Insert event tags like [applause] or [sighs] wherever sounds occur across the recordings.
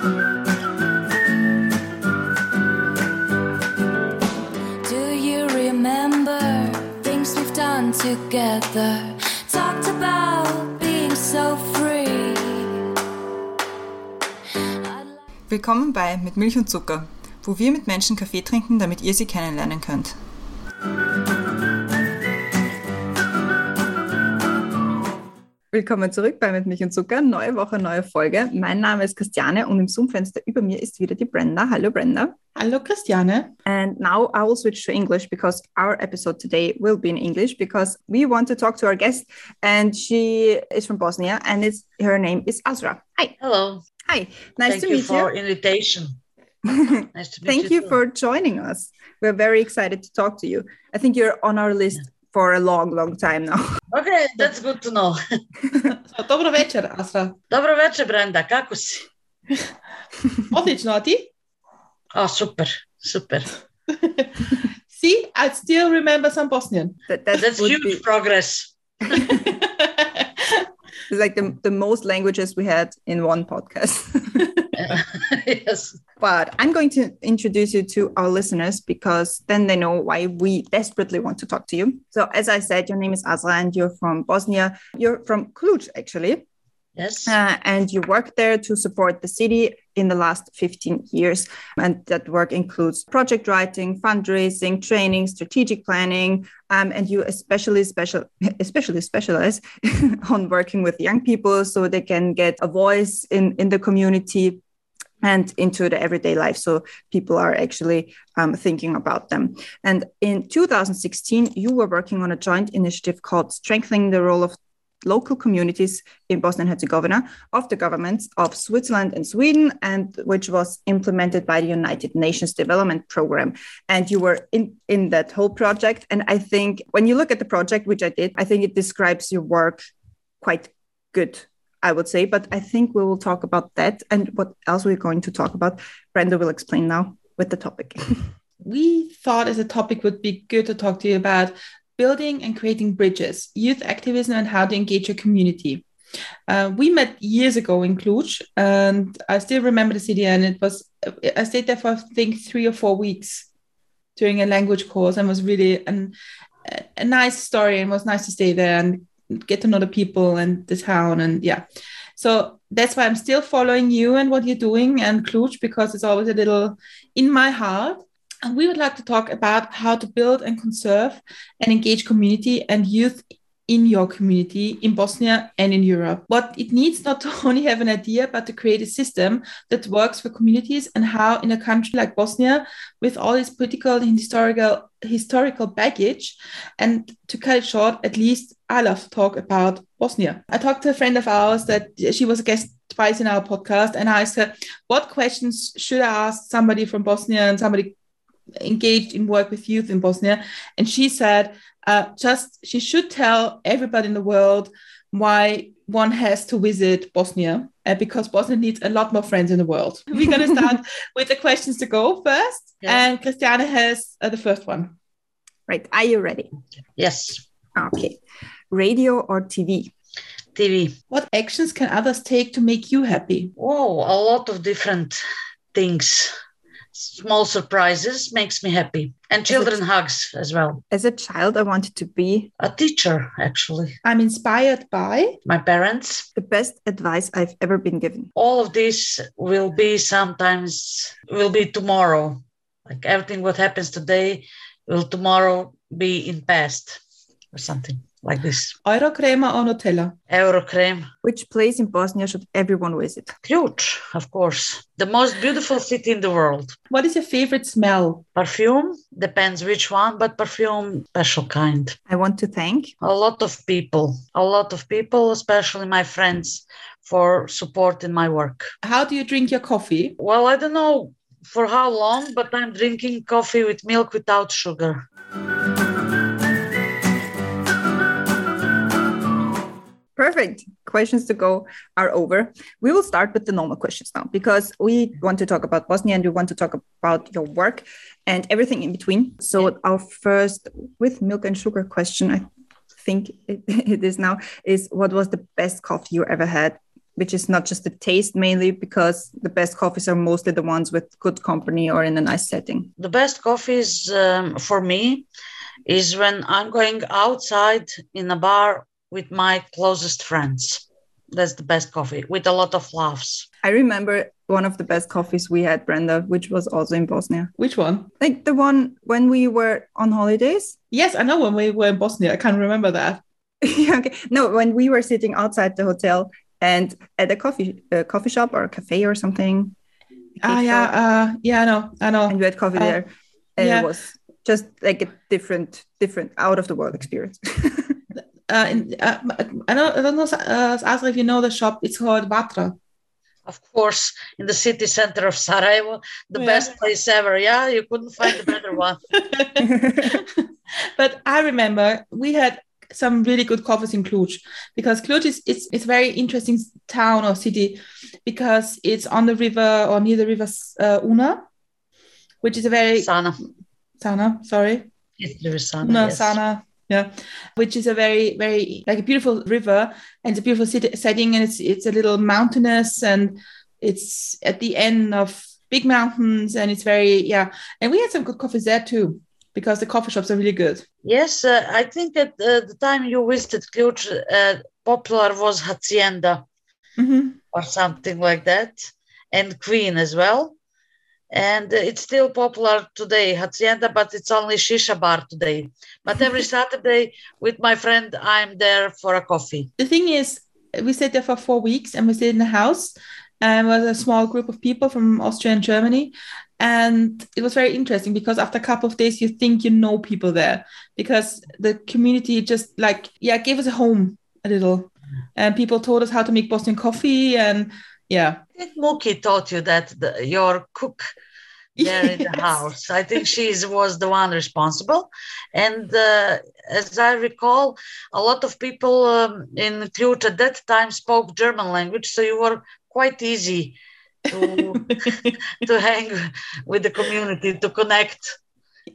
Do you remember things we've done together? Talked about being so free. Willkommen bei Mit Milch und Zucker, wo wir mit Menschen Kaffee trinken, damit ihr sie kennenlernen könnt. Willkommen zurück bei Mit Milch und Zucker. Neue Woche, neue Folge. Mein Name ist Christiane und im Zoom-Fenster über mir ist wieder die Brenda. Hallo Brenda. Hallo Christiane. And now I will switch to English because our episode today will be in English because we want to talk to our guest and she is from Bosnia and it's, her name is Azra. Hi. Hello. Hi. Nice Thank to you meet for you. invitation. [laughs] Nice to meet Thank you too. for joining us. We're very excited to talk to you. I think you're on our list for a long, long time now. [laughs] Okay, that's good to know. So, [laughs] dobro večer, Azra. Dobro večer, Brenda, kako si? [laughs] Odlično, a ti? Oh, super, super. See, I still remember some Bosnian. That, that That's huge be progress. It's like the, the most languages we had in one podcast. [laughs] yes. but I'm going to introduce you to our listeners because then they know why we desperately want to talk to you. So, as I said, your name is Azra and you're from Bosnia. You're from Ključ, actually. Yes. Uh, and you worked there to support the city in the last 15 years. And that work includes project writing, fundraising, training, strategic planning. Um, and you especially special, [laughs] especially specialize [laughs] on working with young people so they can get a voice in, in the community and into the everyday life. So people are actually um, thinking about them. And in 2016, you were working on a joint initiative called Strengthening the Role of local communities in Bosnia and Herzegovina of the governments of Switzerland and Sweden, and which was implemented by the United Nations Development Program. And you were in, in that whole project. And I think when you look at the project, which I did, I think it describes your work quite good. I would say, but I think we will talk about that and what else we're going to talk about. Brenda will explain now with the topic. [laughs] We thought as a topic would be good to talk to you about building and creating bridges, youth activism, and how to engage your community. Uh, we met years ago in Ključ, and I still remember the city. And it was I stayed there for I think three or four weeks during a language course, and was really an, a nice story. And it was nice to stay there and get to know the people and the town, and yeah. So that's why I'm still following you and what you're doing and Ključ because it's always a little in my heart. And we would like to talk about how to build and conserve and engage community and youth in your community in Bosnia and in Europe. What it needs not [laughs] to only have an idea, but to create a system that works for communities and how in a country like Bosnia, with all its political and historical historical baggage, and to cut it short, at least I love to talk about Bosnia. I talked to a friend of ours that she was a guest twice in our podcast, and I asked her, what questions should I ask somebody from Bosnia and somebody engaged in work with youth in Bosnia. And she said, uh, just she should tell everybody in the world why one has to visit Bosnia uh, because Bosnia needs a lot more friends in the world. [laughs] We're going to start [laughs] with the questions to go first. Yes. And Christiane has uh, the first one. right. Are you ready? Yes. Okay. Radio or TV? TV. What actions can others take to make you happy? Oh, a lot of different things. Small surprises makes me happy. And children hugs as well. As a child, I wanted to be A teacher, actually. I'm inspired by My parents. the best advice I've ever been given. All of this will be sometimes will be tomorrow. Like everything what happens today will tomorrow be in past or something like this. Eurocrema or Nutella. Eurocrem. Which place in Bosnia should everyone visit? Ključ, of course. The most beautiful city in the world. What is your favorite smell? Perfume depends which one, but perfume special kind. I want to thank A lot of people, a lot of people, especially my friends, for supporting my work. How do you drink your coffee? Well, I don't know for how long, but I'm drinking coffee with milk without sugar. Perfect. Questions to go are over. We will start with the normal questions now because we want to talk about Bosnia and we want to talk about your work and everything in between. So, our first with milk and sugar question, I think it, [laughs] it is now, is what was the best coffee you ever had which is not just the taste mainly because the best coffees are mostly the ones with good company or in a nice setting The best coffees um, for me is when I'm going outside in a bar with my closest friends. That's the best coffee with a lot of laughs. i remember one of the best coffees we had brenda which was also in bosnia Which one? like the one when we were on holidays Yes, I know when we were in Bosnia. I can't remember that. [laughs] Okay. No, when we were sitting outside the hotel and at a coffee a coffee shop or a cafe or something. Ah, cake yeah, uh, yeah, I know, I know. and we had coffee uh, there. And yeah. it was just like a different, different out of the world experience. [laughs] Uh, in, uh, I don't, I don't know, uh, Azra, if you know the shop. It's called Batra. Of course, in the city center of Sarajevo, the Yeah. best place ever. Yeah, you couldn't find a better one. [laughs] but I remember we had some really good coffees in Ključ because Ključ is it's it's a very interesting town or city because it's on the river or near the river uh, Una, which is a very Sana. Sana, sorry, It's the Sana. Una yes. Sana, yeah, which is a very very like a beautiful river and it's a beautiful city setting and it's it's a little mountainous and it's at the end of big mountains and it's very yeah and we had some good coffees there too because the coffee shops are really good. Yes, uh, I think at uh, the time you visited Ključ, uh, popular was Hacienda hmm or something like that, and Queen as well. And it's still popular today, Hacienda, but it's only shisha bar today. But every [laughs] Saturday with my friend, I'm there for a coffee. the thing is, we stayed there for four weeks and we stayed in a house and it was a small group of people from Austria and Germany. And it was very interesting because after a couple of days, you think you know people there because the community just like, yeah, gave us a home a little. And people told us how to make Bosnian coffee. And yeah, I think Muki taught you that the, your cook [laughs] there in the house. I think she was the one responsible. And uh, as I recall, a lot of people um, in Ključ at that time spoke German language, so you were quite easy to [laughs] to hang with the community, to connect.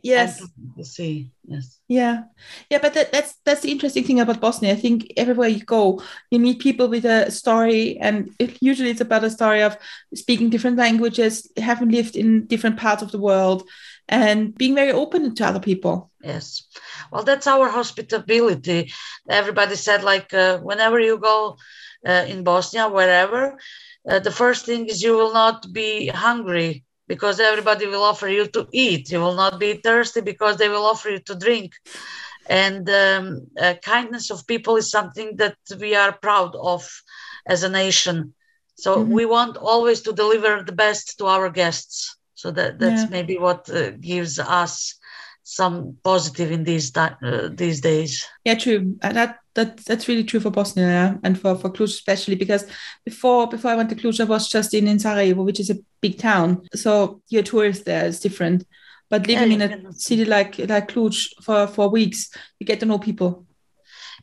Yes. to see. Yes. Yeah, yeah, but that, that's that's the interesting thing about Bosnia. I think everywhere you go, you meet people with a story, and it, usually it's about a story of speaking different languages, having lived in different parts of the world, and being very open to other people. Yes. Well, that's our hospitality. Everybody said, like, uh, whenever you go uh, in Bosnia, wherever, uh, the first thing is you will not be hungry because everybody will offer you to eat. You will not be thirsty because they will offer you to drink. And um, uh, kindness of people is something that we are proud of as a nation. So Mhm. we want always to deliver the best to our guests. So that that's Yeah. maybe what uh, gives us some positive in these di- uh, these days. Yeah, true. Uh, that that that's really true for Bosnia yeah? and for for Ključ especially because before before I went to Ključ, I was just in in Sarajevo, which is a big town. So you're a tourist there is different. But living you in a city like like Ključ for for weeks, you get to know people.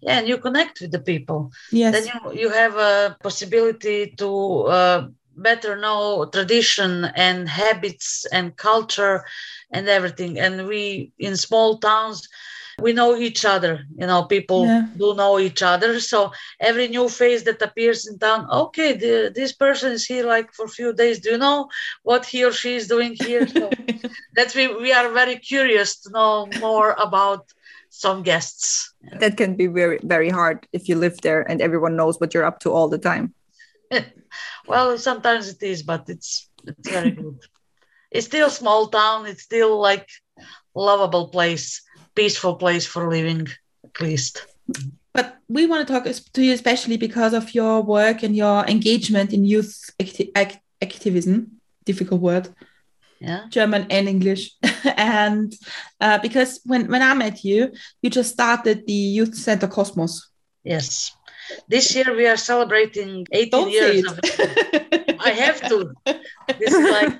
Yeah, and you connect with the people. Yes. Then you you have a possibility to uh, better know tradition and habits and culture and everything. And we in small towns. We know each other, you know, people Yeah. do know each other. So every new face that appears in town, okay, the, this person is here like for a few days. Do you know what he or she is doing here? So [laughs] that we, we are very curious to know more about some guests. that can be very, very hard if you live there and everyone knows what you're up to all the time. [laughs] Well, sometimes it is, but it's it's very good. [laughs] It's still small town. It's still like lovable place, peaceful place for living, at least. But we want to talk to you especially because of your work and your engagement in youth acti- ac- activism. Difficult word, Yeah. German and English. [laughs] and uh, because when, when I met you, you just started the Youth Center Kosmos. Yes. This year we are celebrating 18 Don't years of it. [laughs] I have to. This is like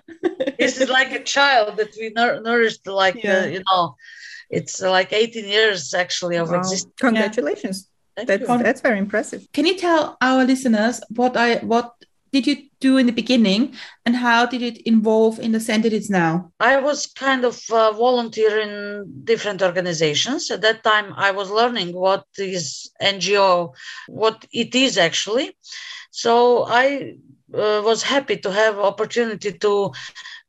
this is like a child that we nourished like uh, you know it's uh, like 18 years actually of Wow. existence. Congratulations. Thank That's, you. that's very impressive. Can you tell our listeners what I what did you do in the beginning and how did it involve in the center it is now? I was kind of uh, volunteer in different organizations. At that time, I was learning what is NGO, what it is actually. So I uh, was happy to have opportunity to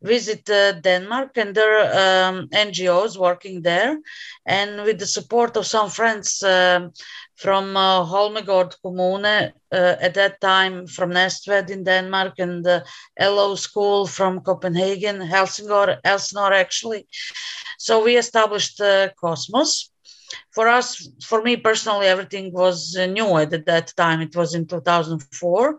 visit uh, Denmark and their um, NGOs working there, and with the support of some friends um, from uh, Holmegård Kommune uh, at that time from Næstved in Denmark and the LO school from Copenhagen, Helsingor, Elsinore actually. So we established uh, Kosmos. For us, for me personally, everything was uh, new at that time. It was in 2004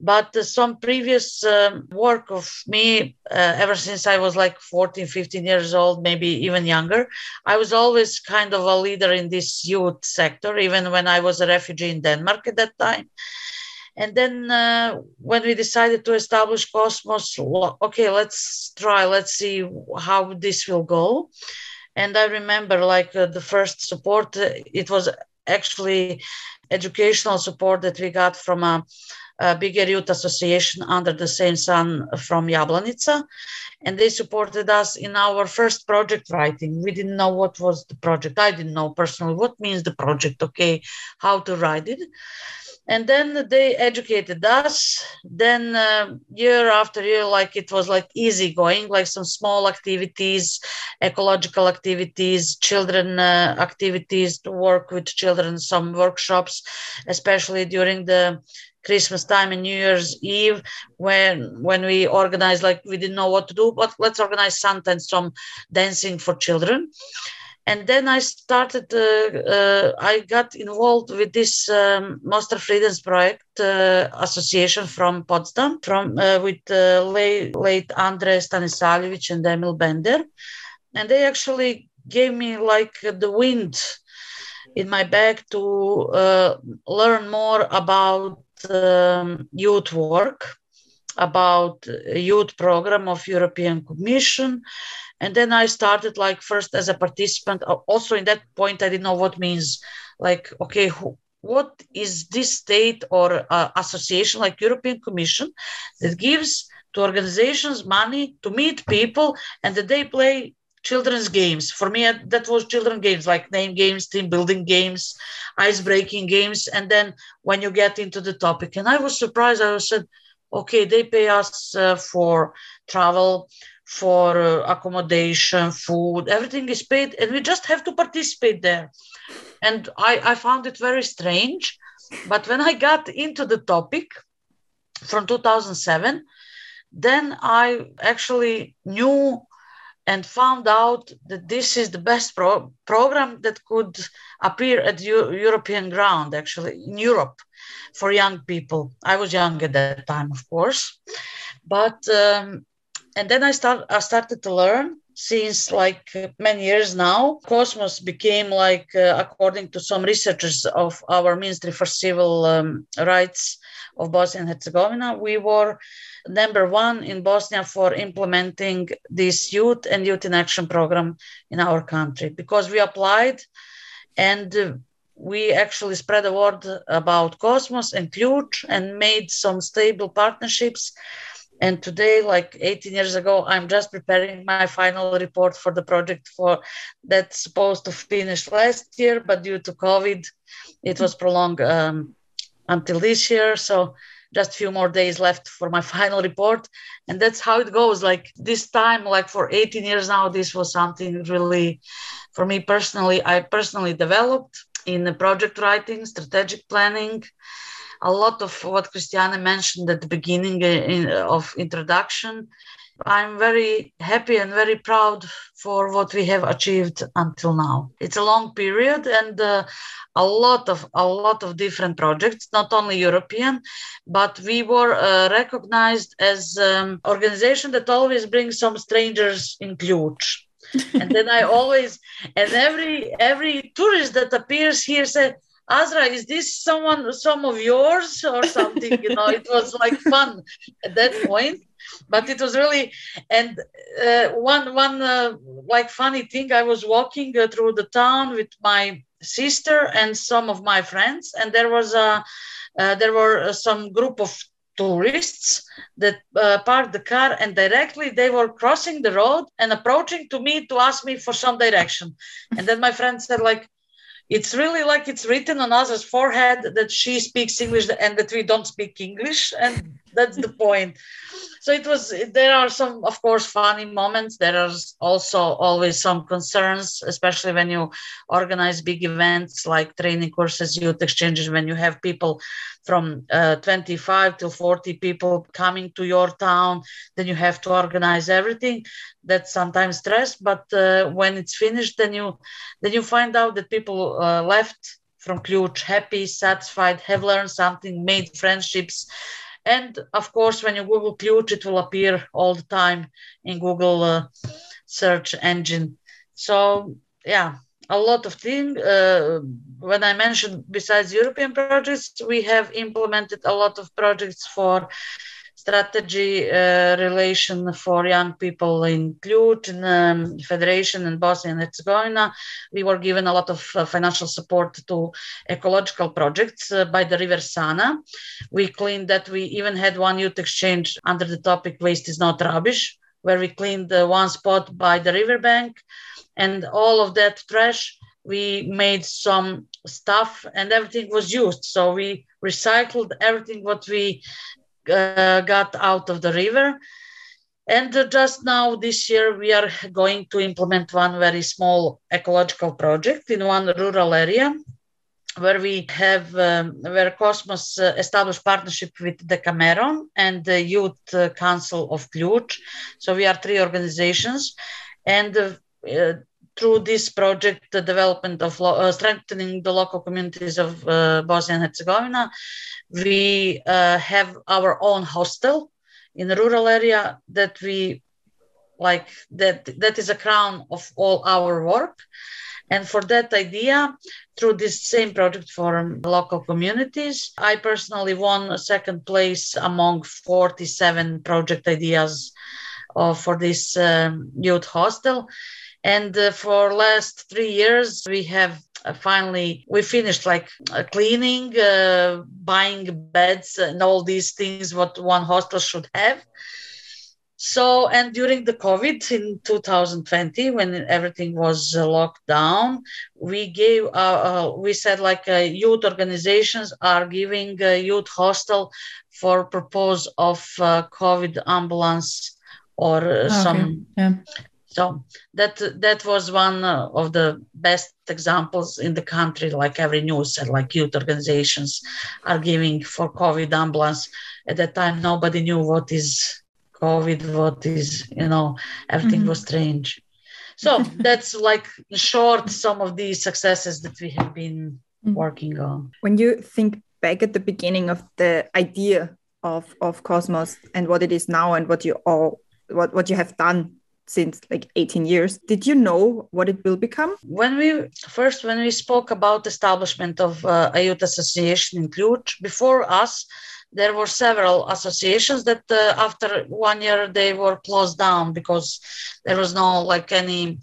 but uh, some previous um, work of me uh, ever since i was like 14 15 years old maybe even younger i was always kind of a leader in this youth sector even when i was a refugee in denmark at that time. And then uh, when we decided to establish kosmos okay let's try let's see how this will go. And i remember like uh, the first support uh, it was actually educational support that we got from a uh, bigger youth association under the same sun from Jablanica. And they supported us in our first project writing. We didn't know what was the project. I didn't know personally what means the project, okay, how to write it. And then they educated us. Then uh, year after year, like it was like easy going, like some small activities, ecological activities, children uh, activities to work with children, some workshops, especially during the Christmas time and New Year's Eve when when we organized like we didn't know what to do, but let's organize sometimes some dancing for children. And then I started. Uh, uh, I got involved with this um, Mostar Friedensprojekt uh, association from Potsdam, from uh, with uh, late, late Andre Stanisavljevic and Emil Bender, and they actually gave me like the wind in my back to uh, learn more about um, youth work, about youth program of European Commission. And then I started like first as a participant. Also in that point, I didn't know what means like, okay, who, what is this state or uh, association like European Commission that gives to organizations money to meet people and that they play children's games. For me, that was children games like name games, team building games, ice breaking games. And then when you get into the topic, and I was surprised, I said, okay, they pay us uh, for travel, for uh, accommodation, food, everything is paid, and we just have to participate there. And I, I found it very strange. But when I got into the topic from 2007, then I actually knew and found out that this is the best pro- program that could appear at European ground, actually, in Europe for young people. I was young at that time, of course. But, um, and then I, start, I started to learn since like many years now cosmos became like uh, according to some researchers of our ministry for civil um, rights of bosnia and herzegovina we were number one in Bosnia for implementing this youth and youth in action program in our country because we applied and we actually spread the word about Kosmos and Ključ and made some stable partnerships. And today, like 18 years ago, I'm just preparing my final report for the project for that's supposed to finish last year, but due to COVID, it was prolonged um, until this year. So just a few more days left for my [laughs] final report. And that's how it goes. Like this time like for 18 years now this was something really for me personally i personally developed in the project writing strategic planning a lot of what christiane mentioned at the beginning uh, in, of introduction I'm very happy and very proud for what we have achieved until now. It's a long period and uh, a lot of a lot of different projects, not only European, but we were uh, recognized as an um, organization that always brings some strangers in Ključ. [laughs] and then I always and every every tourist that appears here said Azra, is this someone, some of yours or something? You know, it was like fun at that point but it was really and uh, one one uh, like funny thing i was walking uh, through the town with my sister and some of my friends and there was a uh, there were uh, some group of tourists that uh, parked the car and directly they were crossing the road and approaching to me to ask me for some direction and then my friend said like it's really like it's written on us forehead that she speaks English and that we don't speak English, and that's the point. So it was. There are some, of course, funny moments. There are also always some concerns, especially when you organize big events like training courses, youth exchanges. When you have people from uh, 25 to 40 people coming to your town, then you have to organize everything. That's sometimes stress, but uh, when it's finished, then you then you find out that people uh, left from Ključ happy, satisfied, have learned something, made friendships and of course, when you Google Ključ, it will appear all the time in Google uh, search engine. So yeah, a lot of things. Uh, when I mentioned besides European projects, we have implemented a lot of projects for strategy uh, relation for young people in Ključ, in um, Federation in Bosnia and Herzegovina. We were given a lot of uh, financial support to ecological projects uh, by the River Sana. We cleaned that. We even had one youth exchange under the topic Waste is not rubbish, where we cleaned one spot by the riverbank and all of that trash we made some stuff and everything was used so we recycled everything what we uh, got out of the river. And just now, this year, we are going to implement one very small ecological project in one rural area where we have um, where Kosmos uh, established partnership with the Cameron and the Youth uh, Council of Ključ. So we are three organizations, and uh through this project, the development of lo- uh, strengthening the local communities of Bosnia and Herzegovina, we uh, have our own hostel in a rural area that we like that that is a crown of all our work. And for that idea through this same project for local communities i personally won a second place among 47 project ideas uh, for this um, youth hostel and uh, for last three years we have uh, finally we finished like uh, cleaning uh, buying beds and all these things what one hostel should have so and during the covid in 2020 when everything was uh, locked down we gave uh, uh, we said like youth organizations are giving a youth hostel for purpose of covid ambulance or okay. some yeah. So that that was one of the best examples in the country. Like every news and like youth organizations are giving for COVID ambulance. At that time, nobody knew what is COVID, what is you know, everything mm-hmm. was strange. So [laughs] that's like short some of the successes that we have been mm-hmm. working on. When you think back at the beginning of the idea of of Kosmos and what it is now and what you all what what you have done since like 18 years. Did you know what it will become? When we first when we spoke about establishment of uh, a youth association in Ključ before us there were several associations that uh, after one year they were closed down because there was no like any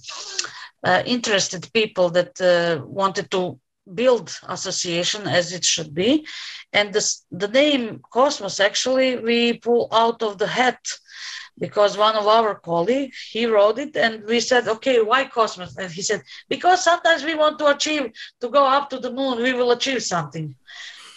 uh, interested people that uh, wanted to build association as it should be. And this, the name kosmos actually we pull out of the hat because one of our colleagues he wrote it and we said okay why kosmos? And he said because sometimes we want to achieve to go up to the moon we will achieve something.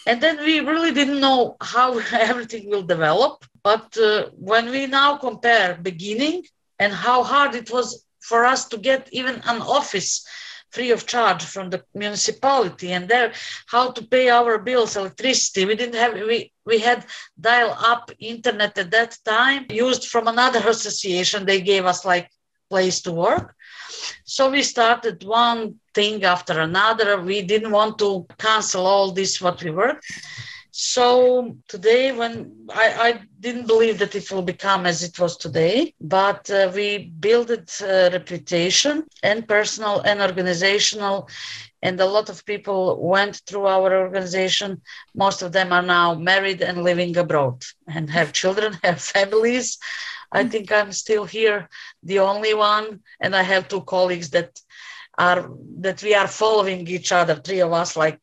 And then we really didn't know how [laughs] everything will develop but uh, when we now compare beginning and how hard it was for us to get even an office free of charge from the municipality and there how to pay our bills electricity. We didn't have we we had dial up internet at that time used from another association. They gave us like place to work. So we started one thing after another. We didn't want to cancel all this what we worked so today, when I, I, didn't believe that it will become as it was today, but uh, we built a reputation and personal and organizational. And a lot of people went through our organization. Most of them are now married and living abroad and have children, [laughs] have families. I think I'm still here, the only one, and I have two colleagues that are that we are following each other, three of us, like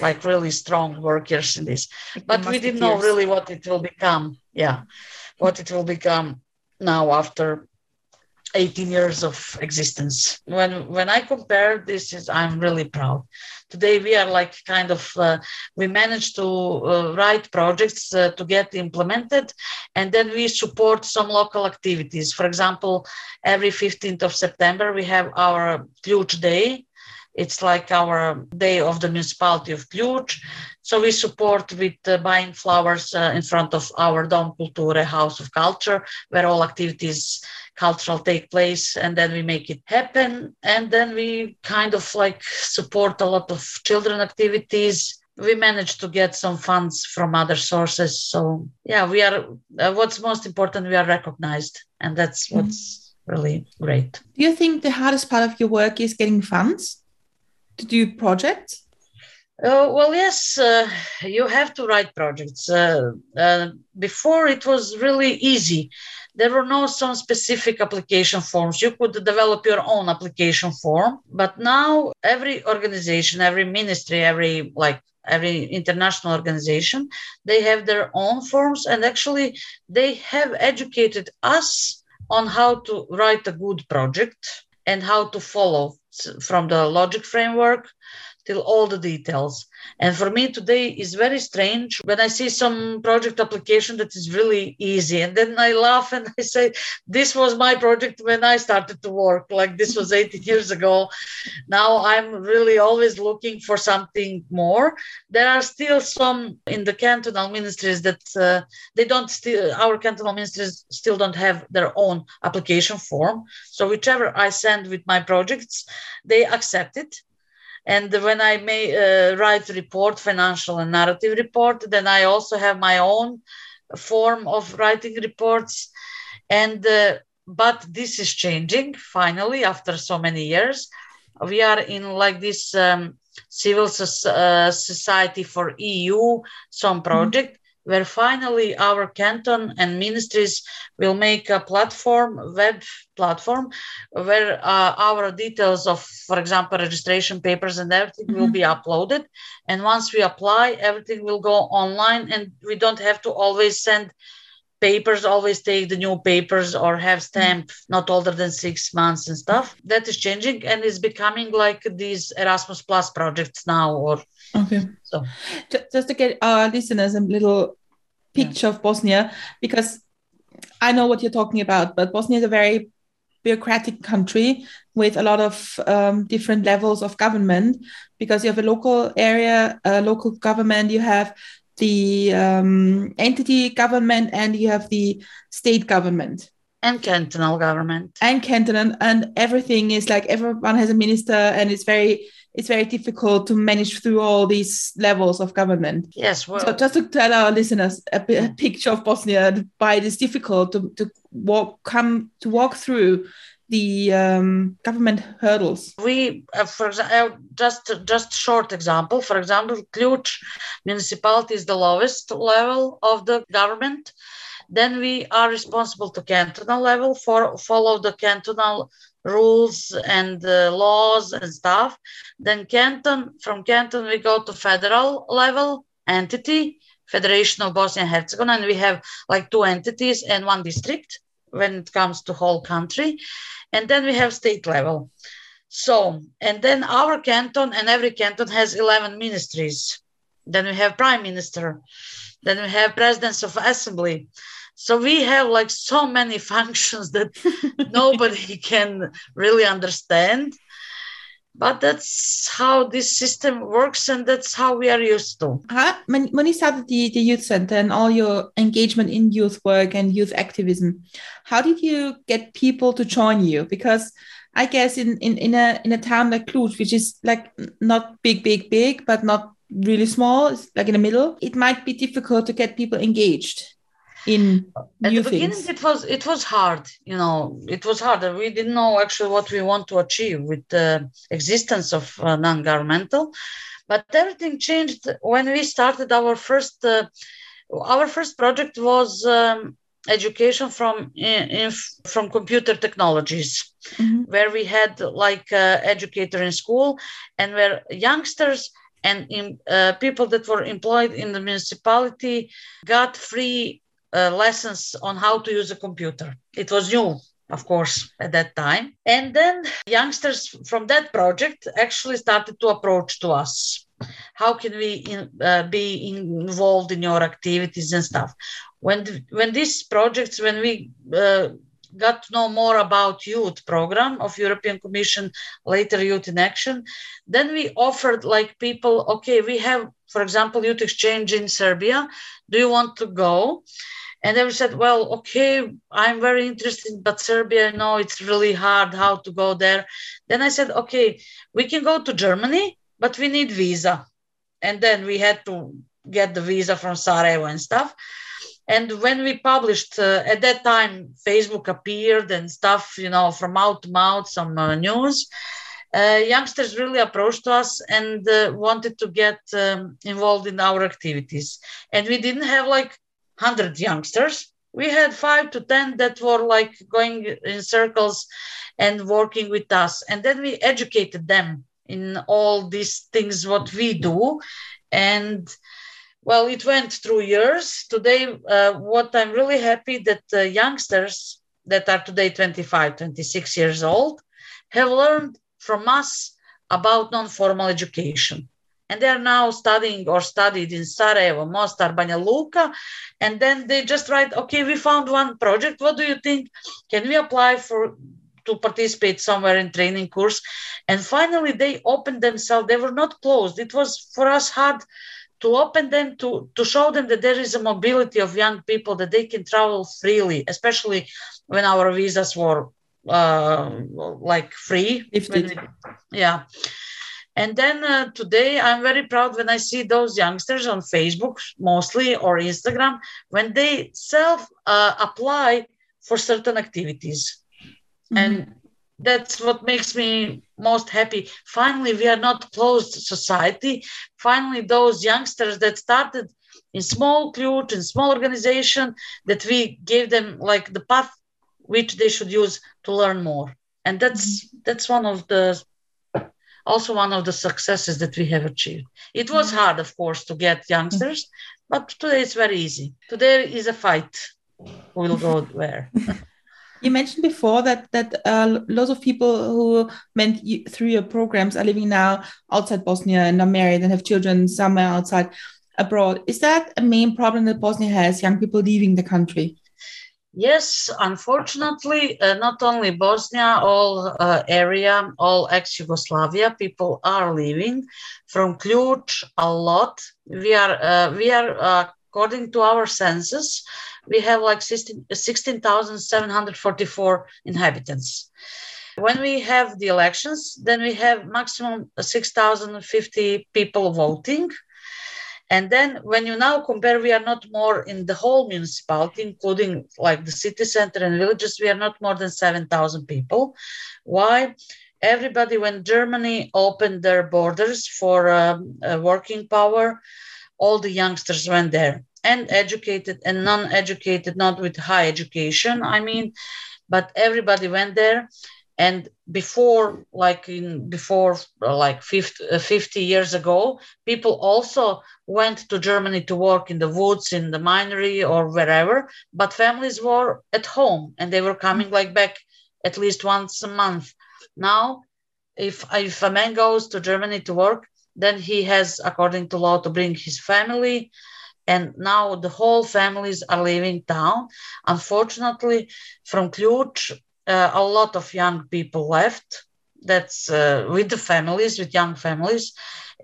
like really strong workers in this. But we didn't know really what it will become. Yeah, what it will become now after 18 years of existence. When when I compare this, is I'm really proud. Today we are like kind of uh, we managed to uh, write projects uh, to get implemented, and then we support some local activities. For example, every 15th of September we have our huge Day. It's like our day of the municipality of Ključ. So we support with uh, buying flowers uh, in front of our Dom Kulture, House of Culture, where all activities cultural take place and then we make it happen and then we kind of like support a lot of children activities we managed to get some funds from other sources so yeah we are uh, what's most important we are recognized and that's mm-hmm. what's mm-hmm. really great do you think the hardest part of your work is getting funds to do projects uh, well, yes, uh, you have to write projects. Uh, uh before it was really easy there were no some specific application forms. You could develop your own application form, but now every organization, every ministry, every like every international organization, they have their own forms, and actually they have educated us on how to write a good project and how to follow from the logic framework till all the details. And for me today is very strange when I see some project application that is really easy. And then I laugh and [laughs] I say, this was my project when I started to work, like this was 18 [laughs] years ago. Now I'm really always looking for something more. There are still some in the cantonal ministries that uh, they don't still, our cantonal ministries still don't have their own application form. So whichever I send with my projects, they accept it and when I may uh, write report, financial and narrative report, then I also have my own form of writing reports. And uh, but this is changing finally after so many years. We are in like this um, civil uh, society for EU some project. Mm-hmm where finally our canton and ministries will make a platform, web platform, where uh, our details of, for example, registration papers and everything mm-hmm. will be uploaded. And once we apply, everything will go online, and we don't have to always send papers always take the new papers or have stamp mm-hmm. not older than six months and stuff that is changing and is becoming like these erasmus plus projects now or okay so just to get our listeners a little picture yeah. of Bosnia because I know what you're talking about, but Bosnia is a very bureaucratic country with a lot of um, different levels of government because you have a local area, a local government, you have the um, entity government, and you have the state government. And cantonal government. And cantonal, and everything is like everyone has a minister, and it's very it's very difficult to manage through all these levels of government. Yes. Well, so just to tell our listeners a, a picture of Bosnia, why it is difficult to, to walk come to walk through the um, government hurdles? We, uh, for example, uh, just just short example. For example, Ključ municipality is the lowest level of the government. Then we are responsible to cantonal level for follow the cantonal rules and uh, laws and stuff. Then Canton, from Canton, we go to federal level entity, Federation of Bosnia and Herzegovina, and we have like two entities and one district when it comes to whole country. And then we have state level. So, and then our canton and every canton has 11 ministries. Then we have prime minister. Then we have presidents of assembly. So we have like so many [laughs] functions that nobody [laughs] can really understand. But that's how this system works, and that's how we are used to. Huh? When, when you started the, the youth center and all your engagement in youth work and youth activism, how did you get people to join you? Because I guess in, in, in a in a town like Ključ, which is like not big, big, big, but not really small, it's like in the middle, it might be difficult to get people engaged in at the beginning things. it was it was hard you know it was hard we didn't know actually what we want to achieve with the existence of uh, non-governmental but everything changed when we started our first uh, our first project was um, education from in, in, from computer technologies mm-hmm. where we had like uh, educator in school and where youngsters and in, uh, people that were employed in the municipality got free uh, lessons on how to use a computer. It was new of course, at that time. And then youngsters from that project actually started to approach to us. How can we in, uh, be involved in your activities and stuff? When when these projects, when we uh, got to know more about youth program of European Commission, later Youth in Action, then we offered like people, okay, we have, for example, youth exchange in Serbia. Do you want to go? And then we said, well, okay, I'm very interested, but Serbia, no, it's really hard how to go there. Then I said, okay, we can go to Germany, but we need visa. And then we had to get the visa from Sarajevo and stuff. And when we published uh, at that time, Facebook appeared and stuff, you know, from mouth to mouth, some uh, news. Uh, youngsters really approached us and uh, wanted to get um, involved in our activities. And we didn't have like 100 youngsters. We had five to 10 that were like going in circles and working with us. And then we educated them in all these things, what we do. And well, it went through years. Today, uh, what I'm really happy that uh, youngsters that are today 25, 26 years old have learned from us about non-formal education and they are now studying or studied in Sarajevo, Mostar, Banja Luka, and then they just write, okay, we found one project. What do you think? Can we apply for to participate somewhere in training course? And finally, they opened themselves. They were not closed. It was for us hard to open them to to show them that there is a mobility of young people that they can travel freely, especially when our visas were uh, like free. We, yeah and then uh, today, I'm very proud when I see those youngsters on Facebook, mostly or Instagram, when they self uh, apply for certain activities. Mm-hmm. And that's what makes me most happy. Finally, we are not closed society. Finally, those youngsters that started in small Ključ, in small organization, that we gave them like the path which they should use to learn more. And that's mm-hmm. that's one of the also one of the successes that we have achieved. It was mm-hmm. hard, of course, to get youngsters, but today it's very easy. Today is a fight. We'll go [laughs] where. You mentioned before that that uh, lots of people who went through your programs are living now outside Bosnia and are married and have children somewhere outside abroad. Is that a main problem that Bosnia has? Young people leaving the country? Yes, unfortunately, uh, not only Bosnia, all uh, area, all ex-Yugoslavia, people are leaving from Ključ a lot. We are, uh, we are uh, according to our census, we have like 16,744 inhabitants. When we have the elections, then we have maximum 6,050 people voting and then when you now compare, we are not more in the whole municipality, including like the city center and villages, we are not more than 7,000 people. Why? Everybody, when Germany opened their borders for um, uh, working power, all the youngsters went there and educated and non-educated, not with high education, I mean, but everybody went there and before like in before like 50, uh, 50, years ago people also went to germany to work in the woods in the minery or wherever but families were at home and they were coming like back at least once a month. Now if if a man goes to germany to work then he has according to law to bring his family and now the whole families are leaving town. Unfortunately from Ključ, uh, a lot of young people left. That's uh, with the families, with young families.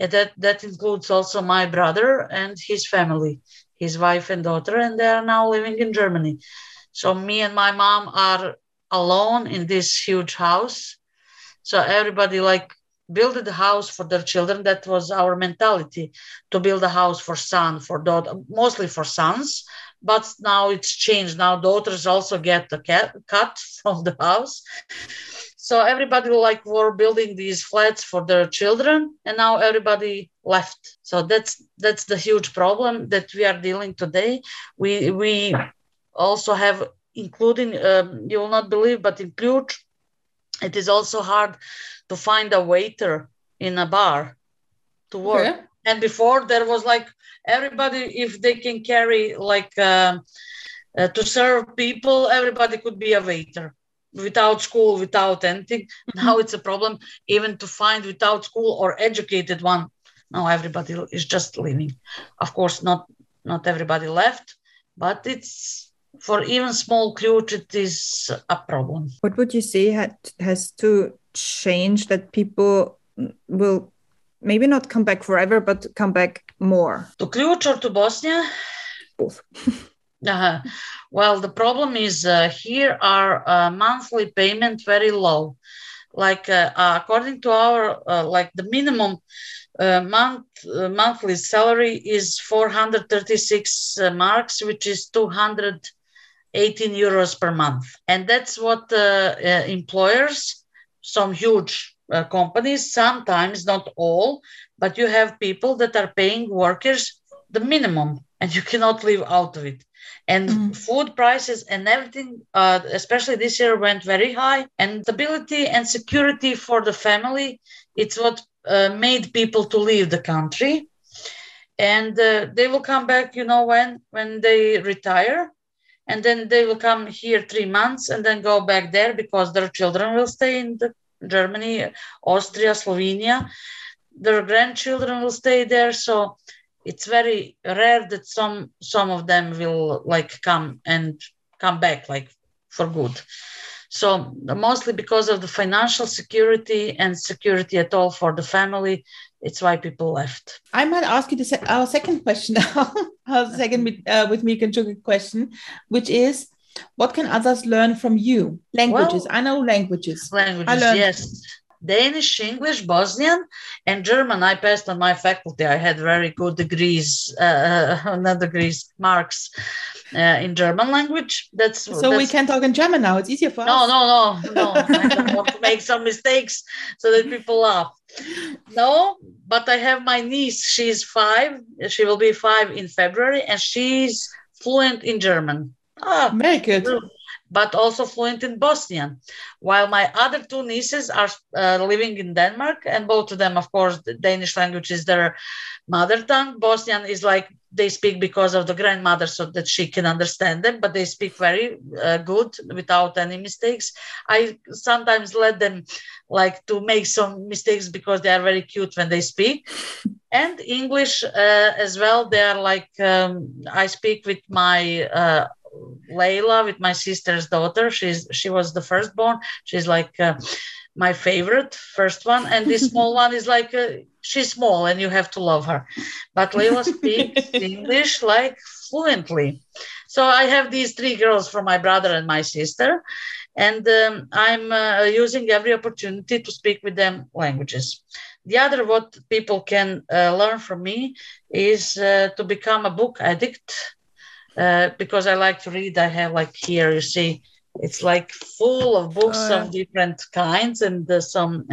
And that that includes also my brother and his family, his wife and daughter, and they are now living in Germany. So me and my mom are alone in this huge house. So everybody like build a house for their children. That was our mentality to build a house for son, for daughter, mostly for sons, but now it's changed. Now daughters also get the cat, cut [laughs] from the house. So everybody like were building these flats for their children, and now everybody left. So that's that's the huge problem that we are dealing today. We we also have, including um, you will not believe, but in Ključ, it is also hard to find a waiter in a bar to work. Okay. And before there was like everybody if they can carry like uh, uh, to serve people everybody could be a waiter without school, without anything. Mm-hmm. Now it's a problem even to find without school or educated one. Now everybody is just leaving. Of course, not not everybody left, but it's for even small Ključ, it is a problem. What would you say had, has to change that people will maybe not come back forever, but come back more? To Ključ or to Bosnia? Both. [laughs] uh-huh. Well, the problem is uh, here our uh, monthly payment very low. Like uh, according to our uh, like the minimum uh, month uh, monthly salary is 436 marks, which is 218 euros per month, and that's what employers, some huge companies, sometimes not all, but you have people that are paying workers the minimum, and you [laughs] cannot live out of it. And mm-hmm. food prices and everything uh, especially this year went very high. And stability and security for the family it's what uh, made people to leave the country. And uh, they will come back you know when when they retire. And then they will come here three months and then go back there because their children will stay in the germany austria slovenia. Their grandchildren will stay there so it's very rare that some some of them will like come and come back like for good. So mostly because of the financial security and security at all for the family it's why people left. I might ask you the se- our second question now. [laughs] Our second with, uh, with me can question which is what can others learn from you languages well, i know languages languages yes Danish, English, Bosnian, and German. I passed on my faculty. I had very good degrees, uh, [laughs] not degrees, marks uh, in German language. That's so that's, we can talk in German now. It's easier for no, us. No, no, no, [laughs] I don't want to make some mistakes so that people laugh. No, but I have my niece. She's five. She will be five in February, and she's fluent in German. Ah, it, good but also fluent in Bosnian. While my other two nieces are uh, living in Denmark, and both of them, of course, the Danish language is their mother tongue. Bosnian is like they speak because of the grandmother, so that she can understand them, but they speak very uh, good without any mistakes. I sometimes let them like to make some mistakes because they are very cute when they speak. And English uh, as well. They are like um, I speak with my uh, Layla with my sister's daughter. She's she was the firstborn. She's like uh, my favorite first one, and this small [laughs] one is like uh, she's small and you have to love her. But Layla speaks [laughs] English like fluently. So I have these three girls from my brother and my sister, and um, I'm uh, using every opportunity to speak with them languages. The other what people can uh, learn from me is uh, to become a book addict uh, because I like to read. I have like here, you see, it's like full of books oh, yeah. of different kinds and uh, some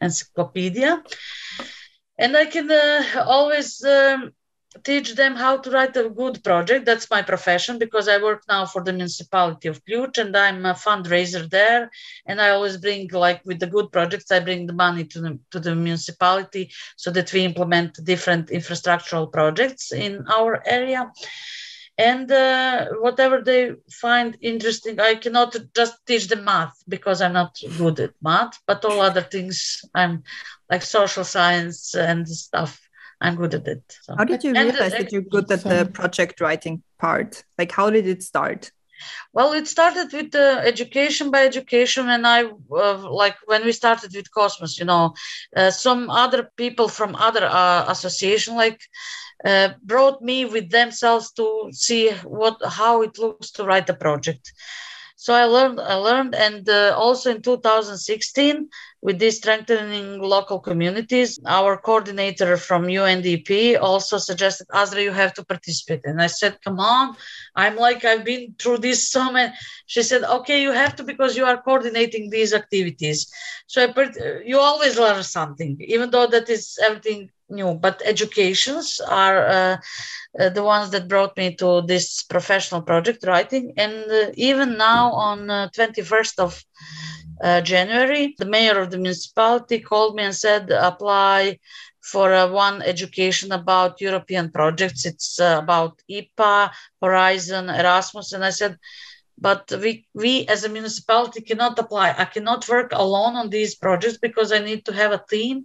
encyclopedia. And I can uh, always um, teach them how to write a good project. That's my profession because I work now for the municipality of Ključ and I'm a fundraiser there. And I always bring, like with the good projects, I bring the money to the, to the municipality so that we implement different infrastructural projects in our area and uh, whatever they find interesting i cannot just teach them math because i'm not good at math but all other things. I'm like social science and stuff i'm good at it so. how did you realize and, that you're good at the project writing part? Like how did it start? Well it started with uh, education by education and i uh, like when we started with kosmos you know uh, some other people from other uh, association like uh, brought me with themselves to see what how it looks to write a project. So i learned i learned and uh, also in 2016 with this strengthening local communities our coordinator from undp also suggested azra you have to participate. And i said come on. I'm like i've been through this so many she said okay you have to because you are coordinating these activities. So I, you always learn something even though that is everything new but educations are uh, uh, the ones that brought me to this professional project writing. And uh, even now on 21st uh, of uh, january the mayor of the municipality called me and said apply for uh, one education about european projects. It's about ipa horizon erasmus. And i said but we we as a municipality cannot apply. I cannot work alone on these projects because i need to have a team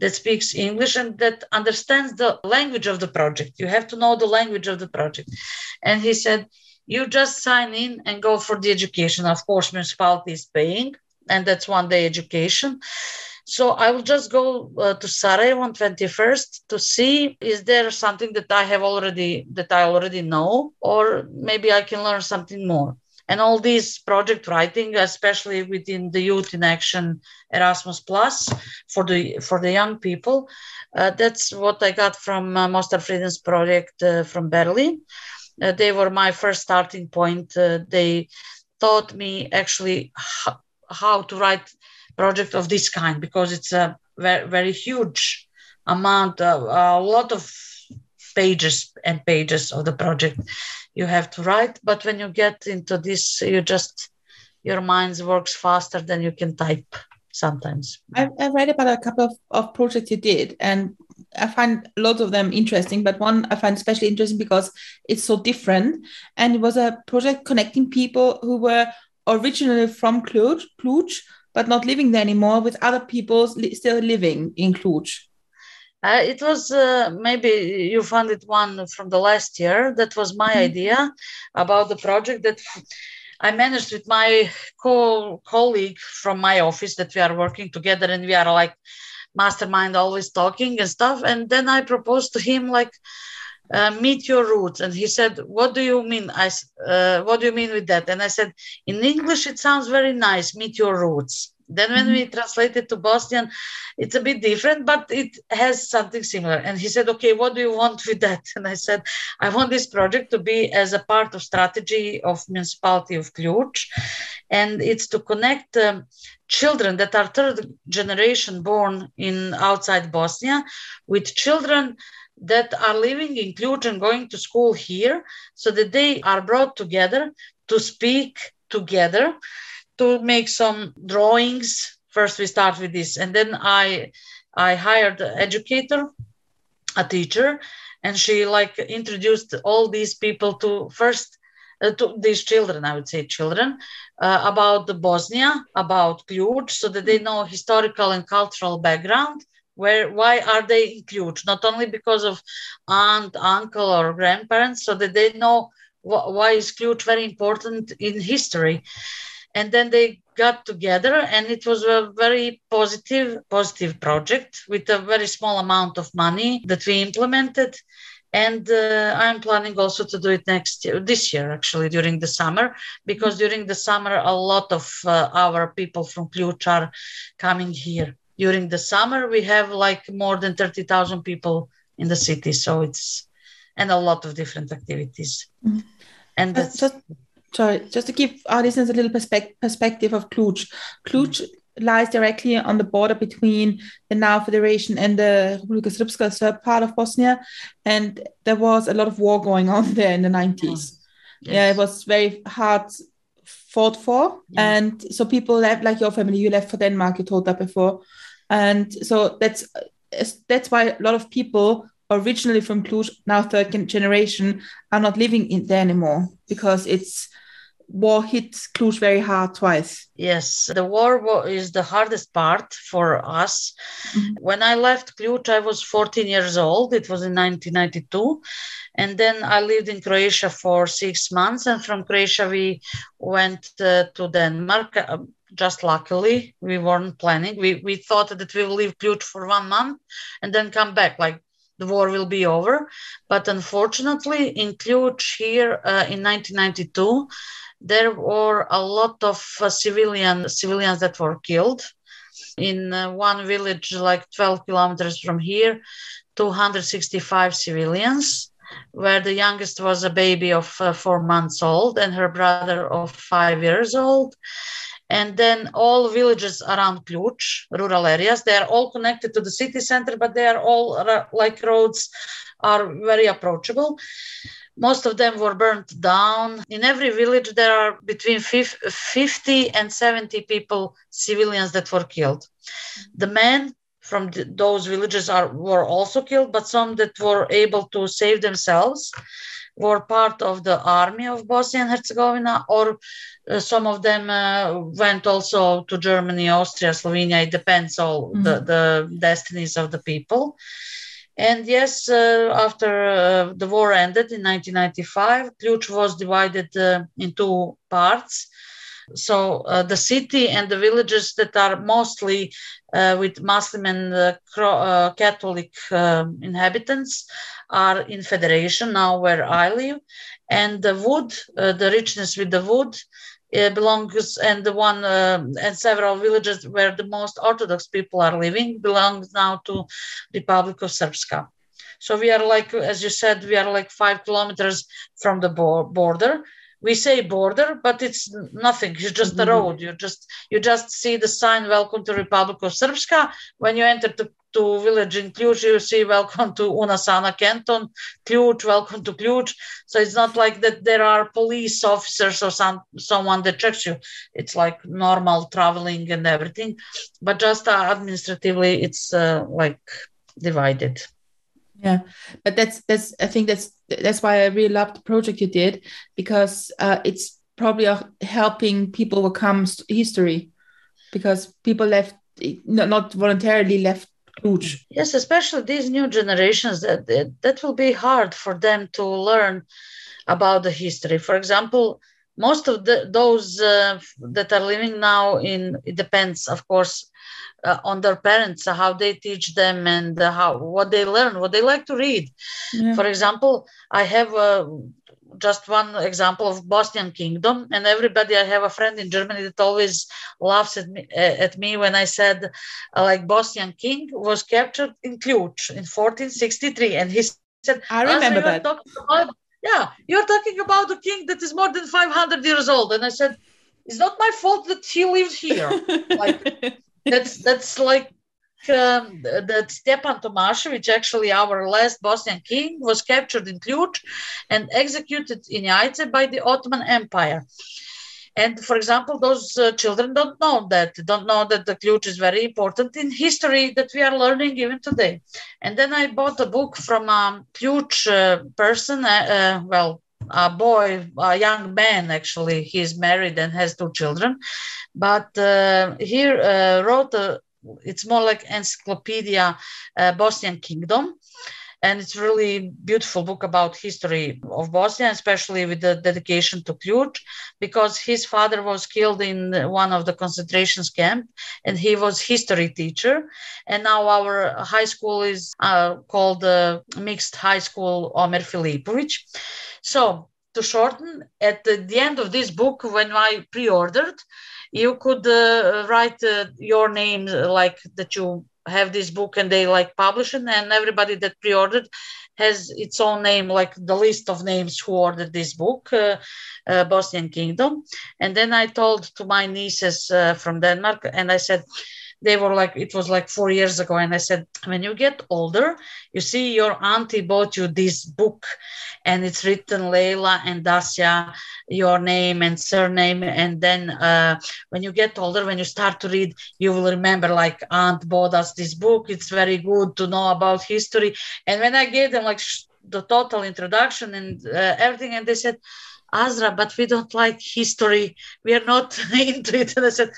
that speaks english and that understands the language of the project. You have to know the language of the project. And he said you just sign in and go for the education. Of course municipality is paying and that's one day education. So I will just go uh, to Sarajevo on 21st to see is there something that I have already that I already know or maybe I can learn something more. And all these project writing, especially within the Youth in Action Erasmus Plus for the for the young people, uh, that's what I got from uh, Mostar Freedoms project uh, from Berlin. Uh, they were my first starting point. Uh, they taught me actually how, to write project of this kind because it's a very, very huge amount, of, a lot of pages and pages of the project you have to write. But when you get into this, you just your mind works faster than you can type sometimes. I've, I've read about a couple of, of projects you did, and I find lots of them interesting, but one I find especially interesting because it's so different. And it was a project connecting people who were originally from Ključ, Ključ but not living there anymore with other people still living in Ključ? Uh, it was uh, maybe you found it one from the last year. That was my mm-hmm. idea about the project that I managed with my co- colleague from my office that we are working together and we are like mastermind, always talking and stuff. And then I proposed to him like, uh, meet your roots and he said what do you mean i uh, what do you mean with that and i said in english it sounds very nice meet your roots then when mm-hmm. we translate it to bosnian it's a bit different but it has something similar. And he said okay what do you want with that? [laughs] And i said i want this project to be as a part of strategy of municipality of Ključ and it's to connect um, children that are third generation born in outside bosnia with children that are living in Ključ and going to school here so that they are brought together to speak together, to make some drawings. First, we start with this, and then I I hired an educator, a teacher, and she like introduced all these people to first uh, to these children, I would say children, uh, about the Bosnia, about Ključ, so that they know historical and cultural background where why are they included not only because of aunt uncle or grandparents so that they know wh- why is Ključ very important in history and then they got together and it was a very positive positive project with a very small amount of money that we implemented. And uh, i'm planning also to do it next year this year actually during the summer because during the summer a lot of uh, our people from Ključ are coming here. During the summer we have like more than 30,000 people in the city so it's and a lot of different activities. Mm-hmm. and that's just, sorry just to give our listeners a little perspective perspective of Ključ Ključ mm-hmm. lies directly on the border between the now federation and the Republika Srpska third part of Bosnia and there was a lot of war going on there in the 90s yes. yeah it was very hard fought for yeah. and so people left like your family you left for denmark you told that before and so that's that's why a lot of people originally from Ključ, now third generation, are not living in there anymore because it's war hit Ključ very hard twice. Yes, the war is the hardest part for us. Mm-hmm. When I left Ključ, I was 14 years old. It was in 1992. And then I lived in Croatia for six months. And from Croatia, we went uh, to Denmark. Uh, just luckily we weren't planning we we thought that we will leave Ključ for one month and then come back like the war will be over but unfortunately in Ključ here uh, in 1992 there were a lot of uh, civilian civilians that were killed. In uh, one village like 12 kilometers from here 265 civilians where the youngest was a baby of uh, four months old and her brother of five years old and then all villages around Ključ, rural areas, they are all connected to the city center, but they are all like roads are very approachable. Most of them were burnt down. In every village, there are between 50 and 70 people, civilians that were killed. The men from the, those villages are were also killed, but some that were able to save themselves were part of the army of Bosnia and Herzegovina, or some of them uh, went also to Germany, Austria, Slovenia. It depends all mm-hmm. the, the destinies of the people. And yes, uh, after uh, the war ended in 1995, Ključ was divided uh, in two parts. So uh, the city and the villages that are mostly uh, with Muslim and uh, Catholic um, inhabitants are in federation now where I live. And the wood, the richness with the wood, uh, belongs and the one uh, and several villages where the most orthodox people are living belongs now to republic of srpska. So we are like as you said we are like five kilometers from the bo- border. We say border but it's nothing. It's just mm-hmm. a road. You just you just see the sign welcome to republic of srpska. When you enter the to village in Ključ, you see welcome to Una-Sana Canton, Ključ, welcome to Ključ. So it's not like that there are police officers or some someone that checks you. It's like normal traveling and everything, but just uh, administratively, it's uh, like divided. Yeah, but that's that's I think that's that's why I really love the project you did because uh, it's probably helping people overcome history because people left not voluntarily left huge. Yes, especially these new generations that, that will be hard for them to learn about the history. For example, most of the, those uh, that are living now in it depends, of course, uh, on their parents how they teach them and how what they learn, what they like to read. Yeah. For example, I have a just one example of Bosnian kingdom. And everybody, I have a friend in Germany that always laughs at me, at me when I said, uh, like, Bosnian king was captured in Ključ in 1463. And he said, I remember that. About, yeah, you're talking about a king that is more than 500 years old. And I said, it's not my fault that he lived here. [laughs] like, that's that's like um, that Stepan Tomašević, actually our last Bosnian king, was captured in Ključ and executed in Jajce by the Ottoman Empire. And for example, those uh, children don't know that, don't know that the Ključ is very important in history that we are learning even today. And then I bought a book from a Ključ uh, person, uh, uh, well, a boy, a young man actually, he's married and has two children, but uh, he uh, wrote a it's more like encyclopedia uh, Bosnian Kingdom. And it's really beautiful book about history of Bosnia, especially with the dedication to Ključ, because his father was killed in one of the concentration camp, and he was history teacher. And now our high school is uh, called uh, Mixed High School Omer Filipovic. So to shorten, at the, the end of this book, when I pre-ordered, you could uh, write uh, your name like that you have this book and they like publish it and everybody that pre-ordered has its own name like the list of names who ordered this book uh, uh, bosnian kingdom. And then i told to my nieces uh, from denmark and i said they were like it was like four years ago and i said when you get older you see your auntie bought you this book and it's written Leila and Dacia, your name and surname. And then uh, when you get older, when you start to read, you will remember like aunt bought us this book. It's very good to know about history. And when I gave them like the total introduction and uh, everything, and they said, Azra, but we don't like history. We are not [laughs] into it. And I said,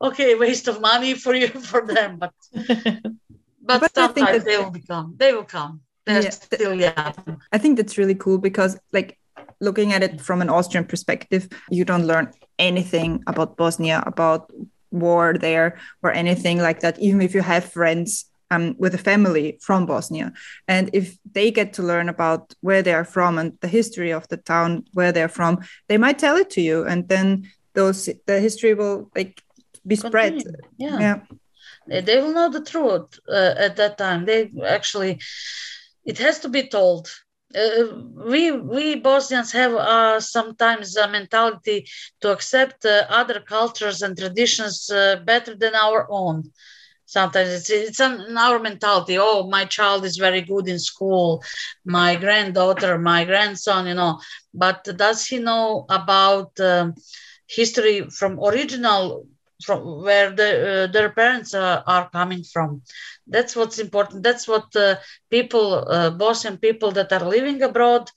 okay, waste of money for you [laughs] for them, but [laughs] but, but sometimes they will become. They will come yeah. still yeah i think that's really cool because like looking at it from an austrian perspective you don't learn anything about bosnia about war there or anything like that even if you have friends um, with a family from bosnia and if they get to learn about where they are from and the history of the town where they're from they might tell it to you and then those the history will like be Continue. spread yeah. yeah they will know the truth uh, at that time they actually it has to be told. Uh, we we Bosnians have uh, sometimes a mentality to accept uh, other cultures and traditions uh, better than our own. Sometimes it's it's in our mentality. Oh, my child is very good in school. My granddaughter, my grandson, you know. But does he know about um, history from original from where the, uh, their parents uh, are coming from. That's what's important. That's what uh, people, uh, Bosnian people that are living abroad,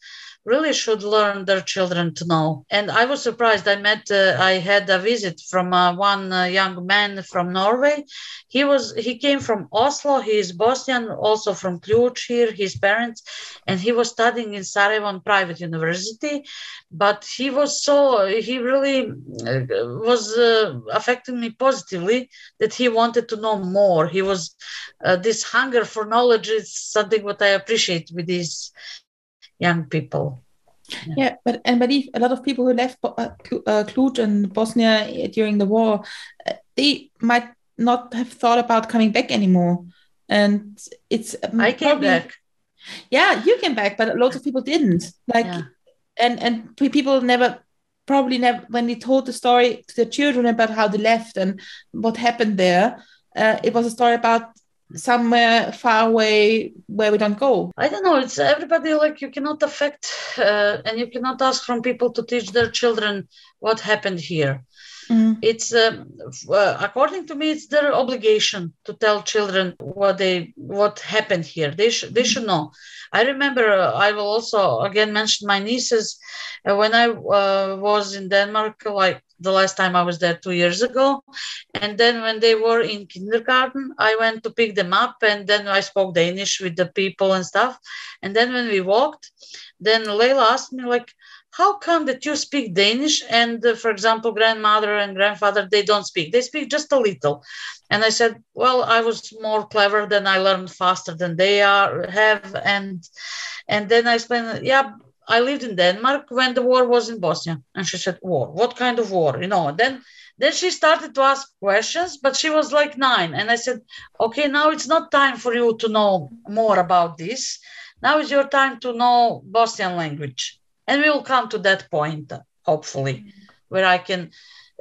really should learn their children to know. And I was surprised. I met, uh, I had a visit from uh, one uh, young man from Norway. He was, he came from Oslo. He is Bosnian, also from Ključ here, his parents, and he was studying in Sarajevo private university. But he was so, he really uh, was uh, affecting me positively that he wanted to know more. He was, uh, this hunger for knowledge is something what I appreciate with these young people. Yeah. yeah, but and but if a lot of people who left uh, uh, Ključ and Bosnia uh, during the war, they might not have thought about coming back anymore. And it's um, I came probably, back. Yeah, you came back, but lots of people didn't. Like, yeah. and and people never probably never when they told the story to their children about how they left and what happened there. Uh, it was a story about somewhere far away where we don't go. I don't know it's everybody like you cannot affect uh, and you cannot ask from people to teach their children what happened here. Mm. it's uh, uh, according to me it's their obligation to tell children what they what happened here. They should they should know. I remember uh, i will also again mention my nieces. Uh, when i uh, was in denmark like the last time I was there two years ago. And then when they were in kindergarten, I went to pick them up and then I spoke Danish with the people and stuff. And then when we walked, then Layla asked me, like, how come that you speak Danish and, uh, for example, grandmother and grandfather, they don't speak? They speak just a little. And I said, well, I was more clever than I learned faster than they are have. And and then I explained, yeah, I lived in Denmark when the war was in Bosnia. And she said, War, what kind of war? You know, then then she started to ask questions, but she was like nine. And I said, Okay, now it's not time for you to know more about this. Now is your time to know Bosnian language. And we will come to that point, hopefully, where I can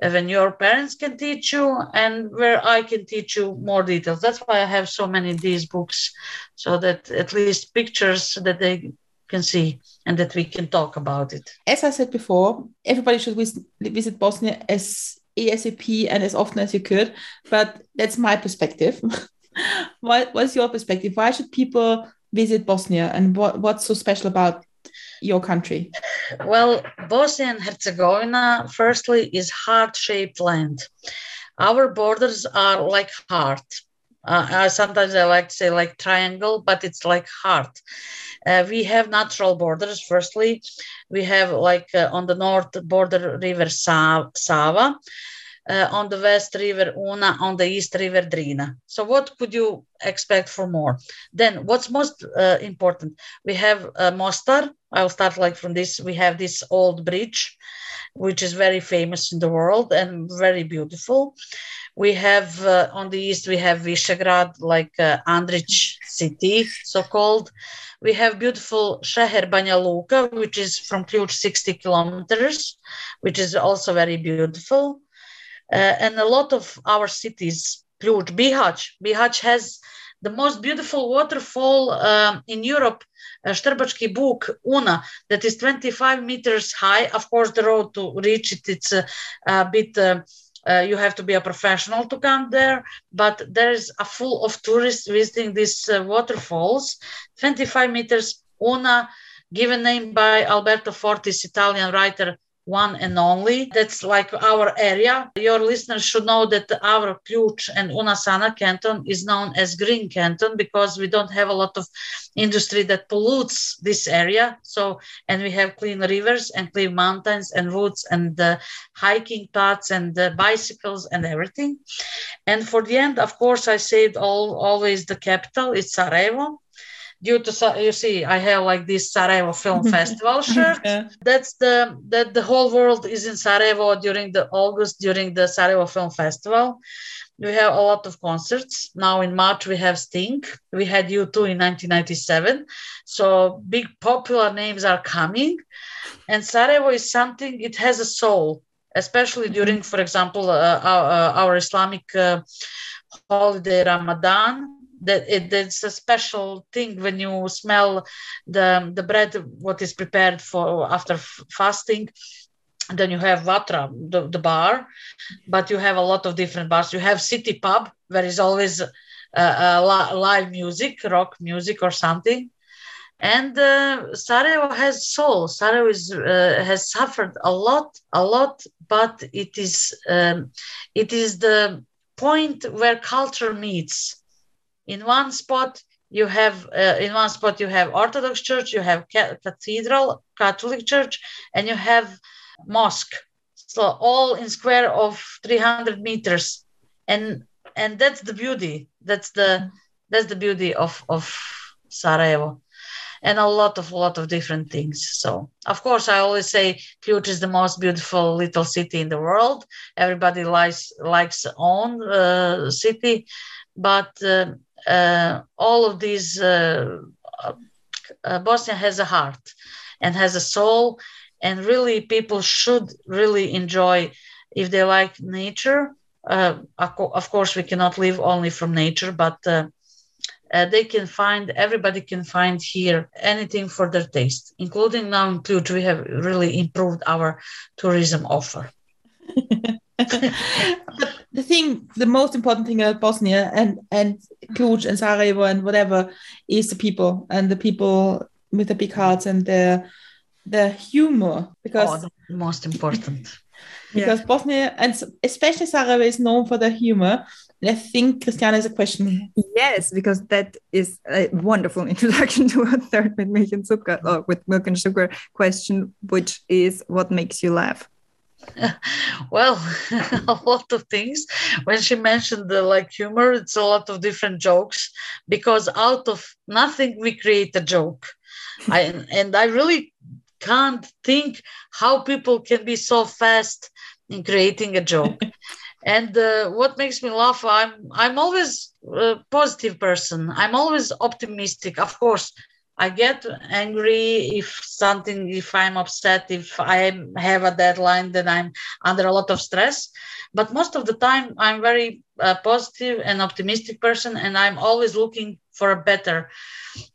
when your parents can teach you and where I can teach you more details. That's why I have so many these books, so that at least pictures that they can see and that we can talk about it. As I said before, everybody should visit Bosnia as ASAP and as often as you could, but that's my perspective. [laughs] what, what's your perspective? Why should people visit Bosnia and what, what's so special about your country? Well, Bosnia and Herzegovina, firstly, is heart shaped land. Our borders are like heart. Uh, sometimes I like to say like triangle, but it's like heart. Uh, we have natural borders. Firstly, we have like uh, on the north border river Sava, uh, on the west river Una, on the east river Drina. So what could you expect for more? Then what's most uh, important? We have uh, Mostar. I'll start like from this. We have this old bridge, which is very famous in the world and very beautiful. We have uh, on the east, we have Visegrad, like uh, Andrić city, so called. We have beautiful Sheher Banja Luka, which is from Ključ 60 kilometers, which is also very beautiful. Uh, and a lot of our cities, Ključ, Bihać. Bihać has the most beautiful waterfall um, in Europe, uh, Štrbački Buk, Una, that is 25 meters high. Of course, the road to reach it, it's a, a bit uh, uh, you have to be a professional to come there but there's a full of tourists visiting these uh, waterfalls. 25 meters una given name by alberto fortis italian writer one and only. That's like our area. Your listeners should know that our Ključ and Una-Sana canton is known as Green Canton because we don't have a lot of industry that pollutes this area. So, and we have clean rivers and clean mountains and woods and uh, hiking paths and uh, bicycles and everything. And for the end, of course, I said all always the capital. It's Sarajevo due to you see i have like this sarajevo film [laughs] festival shirt. Yeah. that's the that the whole world is in sarajevo during the august during the sarajevo film festival. We have a lot of concerts. Now in march we have sting. We had u2 in 1997 so big popular names are coming. And sarajevo is something it has a soul especially mm-hmm. during for example uh, our, uh, our, islamic uh, holiday ramadan that it, it's a special thing when you smell the the bread what is prepared for after fasting then you have vatra the, the bar but you have a lot of different bars you have city pub where is always uh, uh, live music rock music or something and uh, Sarajevo has soul. Sarajevo is, uh, has suffered a lot, a lot, but it is um, it is the point where culture meets. In one spot, you have uh, in one spot you have Orthodox Church, you have ca- Cathedral, Catholic Church, and you have mosque. So all in square of 300 meters, and and that's the beauty. That's the that's the beauty of of Sarajevo. And a lot of lot of different things. So of course i always say Ključ is the most beautiful little city in the world. Everybody likes likes own uh, city. But uh, all of these uh, uh, bosnia has a heart and has a soul and really people should really enjoy if they like nature uh, of course we cannot live only from nature but uh, they can find everybody can find here anything for their taste including now in we have really improved our tourism offer [laughs] but the thing the most important thing about Bosnia and and Ključ and Sarajevo and whatever is the people and the people with the big hearts and the the humor because oh, most important [laughs] because yeah. Bosnia and especially Sarajevo is known for the humor And I think Christiana has a question. Yes, because that is a wonderful [laughs] introduction to a third with milk and sugar, or with milk and sugar question, which is what makes you laugh? Well, [laughs] a lot of things. When she mentioned the like humor, it's a lot of different jokes because out of nothing we create a joke. I and I really can't think how people can be so fast in creating a joke and uh, what makes me laugh i'm i'm always a positive person i'm always optimistic of course i get angry if something if i'm upset if i have a deadline then i'm under a lot of stress. But most of the time i'm very uh, positive and optimistic person and i'm always looking for a better.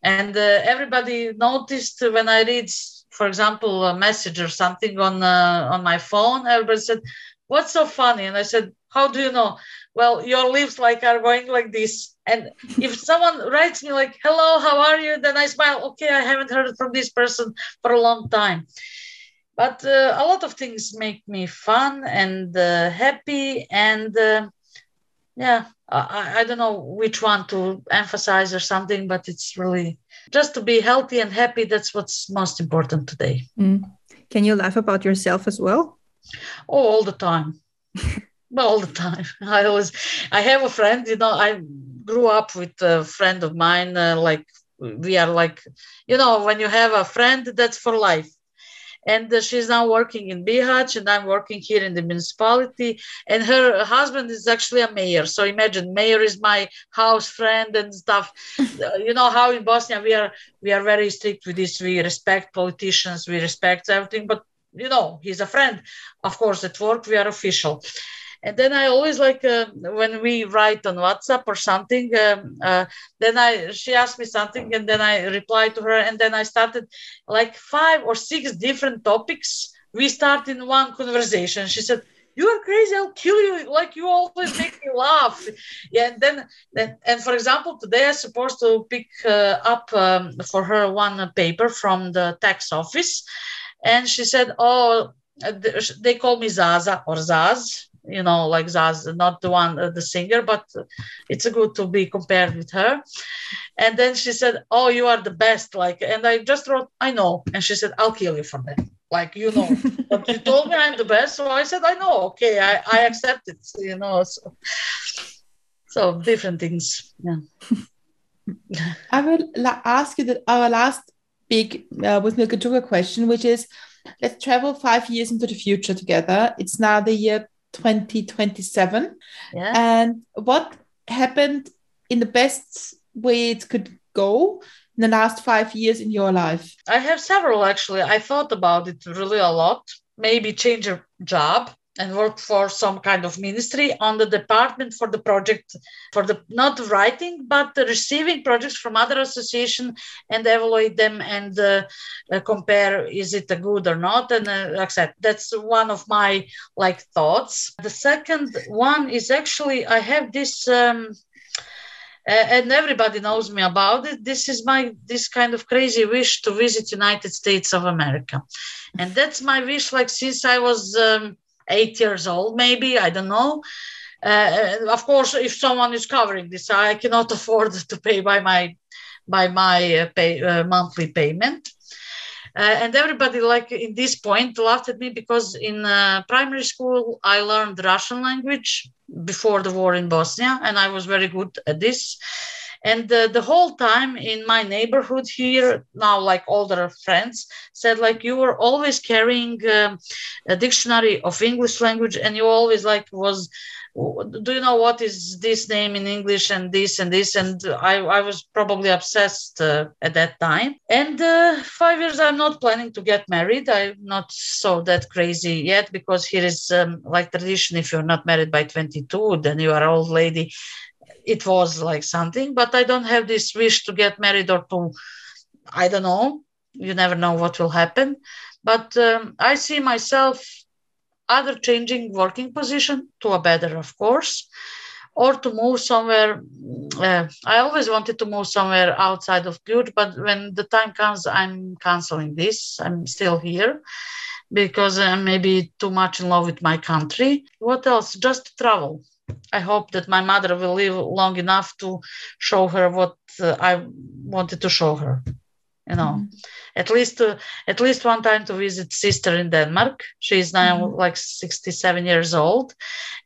And uh, everybody noticed when i read for example a message or something on uh, on my phone everybody said what's so funny? And I said, how do you know? Well, your lips like are going like this. And if someone writes me like, hello, how are you? Then I smile. Okay, I haven't heard from this person for a long time. But uh, a lot of things make me fun and uh, happy. And uh, yeah, I, I don't know which one to emphasize or something, but it's really just to be healthy and happy. That's what's most important today. Mm. Can you laugh about yourself as well? Oh, all the time. [laughs] all the time. I always, I have a friend, you know, I grew up with a friend of mine, uh, like we are like, you know, when you have a friend, that's for life. And uh, she's now working in Bihać, and I'm working here in the municipality. And her husband is actually a mayor. So imagine, mayor is my house friend and stuff. [laughs] You know how in Bosnia we are we are very strict with this. We respect politicians, we respect everything, but you know he's a friend. Of course at work we are official. And then i always like uh, when we write on whatsapp or something um, uh, then i she asked me something and then i reply to her and then i started like five or six different topics. We start in one conversation. She said you are crazy. I'll kill you. Like you always make me laugh. Yeah and then, then and for example today i'm supposed to pick uh, up um, for her one paper from the tax office and she said, "Oh, they call me Zaza or Zaz." You know, like Zaz, not the one, uh, the singer, but it's good to be compared with her. And then she said, "Oh, you are the best!" Like, and I just wrote, "I know," and she said, "I'll kill you for that." Like, you know, [laughs] but you told me I'm the best, so I said, "I know, okay, I, I accept it." You know, so so different things, yeah. [laughs] I will la- ask you that our last big uh, with Milk and question, which is let's travel five years into the future together. It's now the year 2027. Yeah. And what happened in the best way it could go in the last five years in your life? I have several actually. I thought about it really a lot. Maybe change a job and work for some kind of ministry on the department for the project for the not writing but receiving projects from other association and evaluate them and uh, uh, compare is it a good or not and uh, accept that's one of my like thoughts the second one is actually i have this um, and everybody knows me about it. This is my this kind of crazy wish to visit United States of America, and that's my wish. Like since I was um, eight years old, maybe I don't know. Uh, of course, if someone is covering this, I cannot [laughs] afford to pay by my by my uh, pay, uh, monthly payment. Uh, and everybody like in this point laughed at me because in uh, primary school i learned russian language before the war in bosnia and i was very good at this and uh, the whole time in my neighborhood here now like older friends said like you were always carrying um, a dictionary of english language and you always like was do you know what is this name in english and this and this? And i, I was probably obsessed uh, at that time. And uh, five years i'm not planning to get married. I'm not so that crazy yet because here is um, like tradition if you're not married by 22 then you are old lady it was like something but i don't have this wish to get married or to i don't know you never know what will happen but um, i see myself either changing working position to a better, of course, or to move somewhere. Uh, I always wanted to move somewhere outside of Ključ, but when the time comes, I'm canceling this. I'm still here because I'm maybe too much in love with my country. What else? Just travel. I hope that my mother will live long enough to show her what uh, I wanted to show her you know mm-hmm. at least uh, at least one time to visit sister in denmark she is now mm-hmm. like 67 years old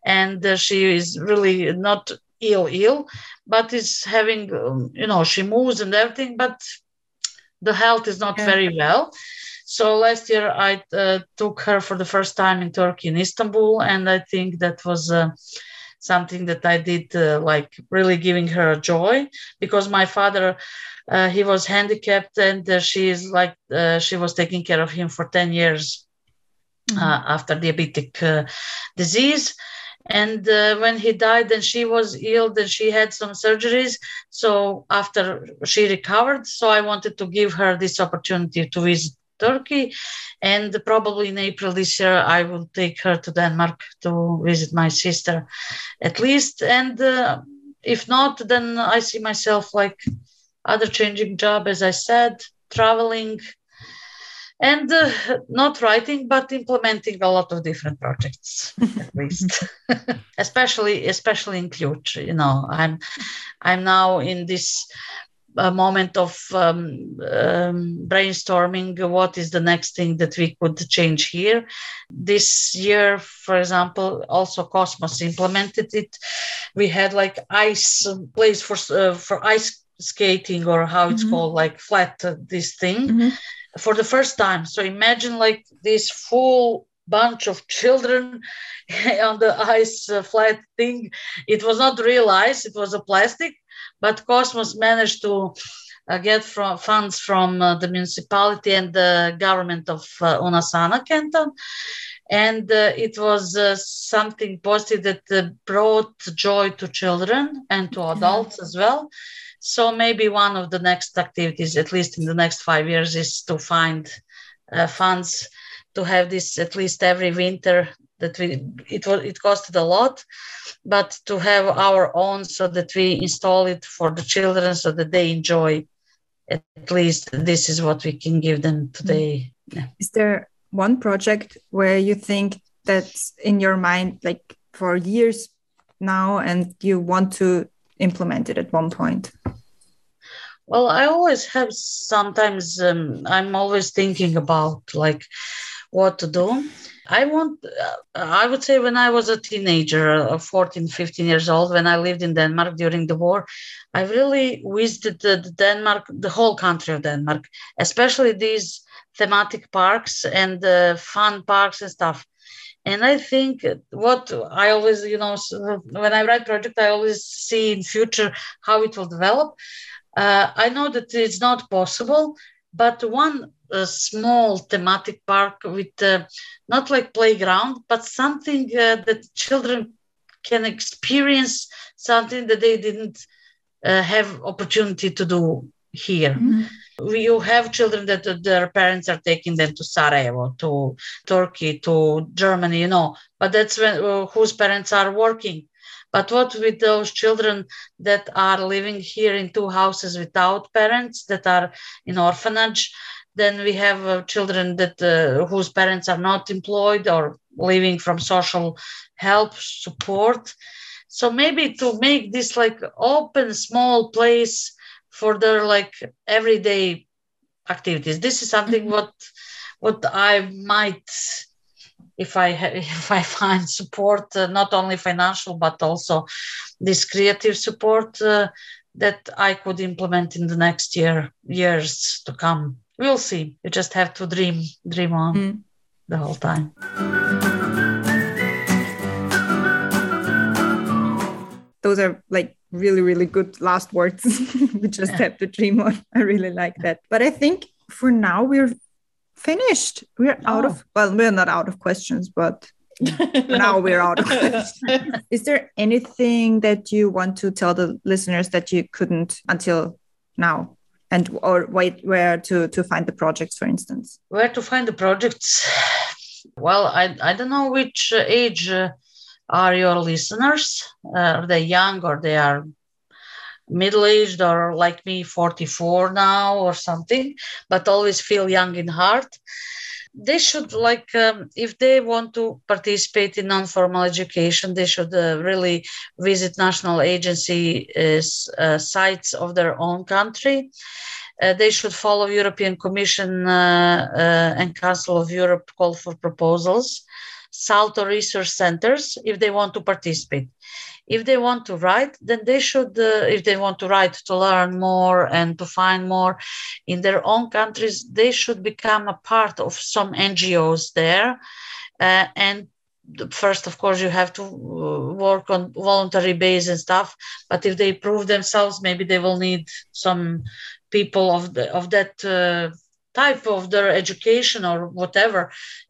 and uh, she is really not ill ill but is having um, you know she moves and everything but the health is not yeah. very well so last year i uh, took her for the first time in turkey in istanbul and i think that was uh, something that i did uh, like really giving her joy because my father uh, he was handicapped and uh, she is like uh, she was taking care of him for 10 years mm-hmm. after diabetic disease and uh, when he died and she was ill and she had some surgeries so after she recovered so i wanted to give her this opportunity to visit turkey and probably in april this year i will take her to denmark to visit my sister at least and uh, if not then i see myself like other changing job, as I said, traveling, and uh, not writing, but implementing a lot of different projects, at [laughs] least, [laughs] especially especially in Ključ. You know, I'm I'm now in this a moment of um, um, brainstorming what is the next thing that we could change here. This year for example also kosmos implemented it. We had like ice place for uh, for ice skating or how it's mm-hmm. called like flat uh, this thing mm-hmm. for the first time. So imagine like this full bunch of children [laughs] on the ice uh, flat thing. It was not real ice it was a plastic but kosmos managed to uh, get from funds from uh, the municipality and the government of uh, Una-Sana canton and uh, it was uh, something positive that uh, brought joy to children and to adults yeah. as well so maybe one of the next activities, at least in the next five years, is to find uh, funds to have this at least every winter. That we it was it costed a lot, but to have our own so that we install it for the children so that they enjoy. At least this is what we can give them today. Yeah. Is there one project where you think that's in your mind like for years now and you want to implement it at one point? Well, I always have sometimes, um, I'm always thinking about like what to do. I want, uh, I would say when I was a teenager, uh, 14, 15 years old, when I lived in Denmark during the war, I really visited Denmark, the whole country of Denmark, especially these thematic parks and uh, fun parks and stuff. And I think what I always, you know, when I write project, I always see in future how it will develop. Uh, I know that it's not possible, but one uh, small thematic park with uh, not like playground, but something uh, that children can experience, something that they didn't uh, have opportunity to do here. Mm-hmm. You have children that their parents are taking them to Sarajevo, to Turkey, to Germany, you know, but that's when uh, whose parents are working But what with those children that are living here in two houses without parents, that are in orphanage? Then we have uh, children that uh, whose parents are not employed or living from social help support. So maybe to make this like open small place for their like everyday activities. This is something mm-hmm. what what I might if I [laughs] if I find support, uh, not only financial but also this creative support uh, that I could implement in the next year years to come. We'll see. You just have to dream, dream on mm. the whole time. Those are like really, really good last words. [laughs] we just have to dream on. [laughs] I really like that. But I think for now we're finished. We're oh. out of, well, we're not out of questions, but [laughs] now we're out of [laughs] questions. Is there anything that you want to tell the listeners that you couldn't until now? And or wait, where to to find the projects, for instance? Where to find the projects? Well, I I don't know which age uh, are your listeners. Uh, are they young or they are middle aged or like me 44 now or something but always feel young in heart. They should like um, if they want to participate in non-formal education they should uh, really visit national agency uh, sites of their own country. Uh, they should follow european commission uh, uh, and council of europe call for proposals salto research centers if they want to participate if they want to write then they should uh, if they want to write to learn more and to find more in their own countries they should become a part of some ngos there. Uh, and first of course you have to uh, work on voluntary base and stuff but if they prove themselves maybe they will need some people of the of that uh, type of their education or whatever.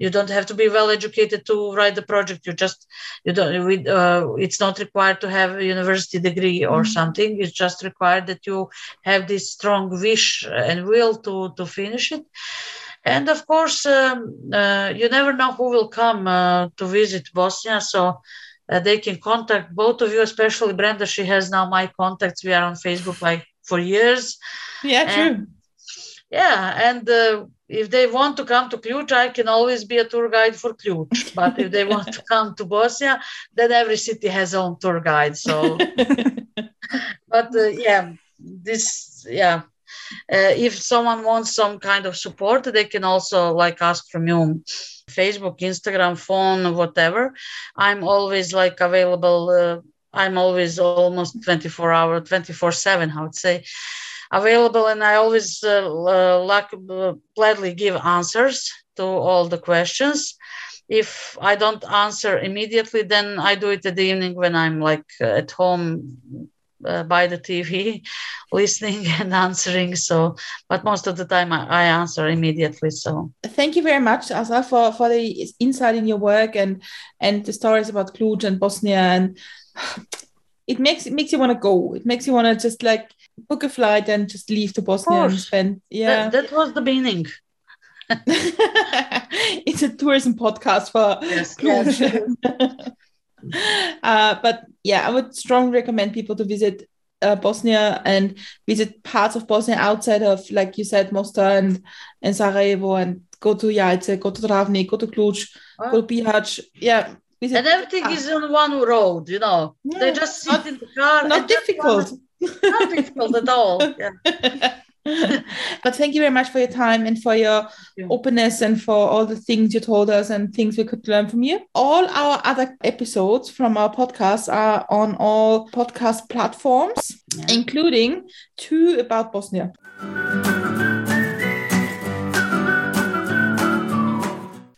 You don't have to be well educated to write the project. You just you don't uh, it's not required to have a university degree or mm-hmm. something. It's just required that you have this strong wish and will to to finish it. And of course um, uh, you never know who will come uh, to visit bosnia. So uh, they can contact both of you especially brenda. She has now my contacts. We are on facebook like for years. Yeah and, true yeah and uh, if they want to come to Ključ, I can always be a tour guide for Ključ. But if they want to come to Bosnia, then every city has own tour guide. So, [laughs] but uh, yeah, this yeah. Uh, if someone wants some kind of support, they can also like ask from you, Facebook, Instagram, phone, whatever. I'm always like available. Uh, I'm always almost 24 hour, 24 seven. I would say available, and I always uh, uh like, uh, gladly give answers to all the questions. If I don't answer immediately, then I do it at the evening when I'm like at home uh, by the TV, [laughs] listening [laughs] and answering. So, but most of the time I, I, answer immediately. So, thank you very much, Azra, for for the insight in your work and and the stories about Ključ and Bosnia. And [sighs] it makes it makes you want to go. It makes you want to just like book a flight and just leave to Bosnia and spend. Yeah, that, that was the beginning. [laughs] it's a tourism podcast for yes, [laughs] yes. [laughs] uh, but yeah, I would strongly recommend people to visit uh, Bosnia and visit parts of Bosnia outside of, like you said, Mostar and, and Sarajevo, and go to Jajce, go to Travnik, go to Ključ, oh. go to Bihać. Yeah. Visit, and everything is on one road, you know. Yeah. They just sit not, in the car. Not difficult. Not difficult at all. Yeah. [laughs] but thank you very much for your time and for your openness and for all the things you told us and things we could learn from you. All our other episodes from our podcast are on all podcast platforms, yeah. including two about Bosnia.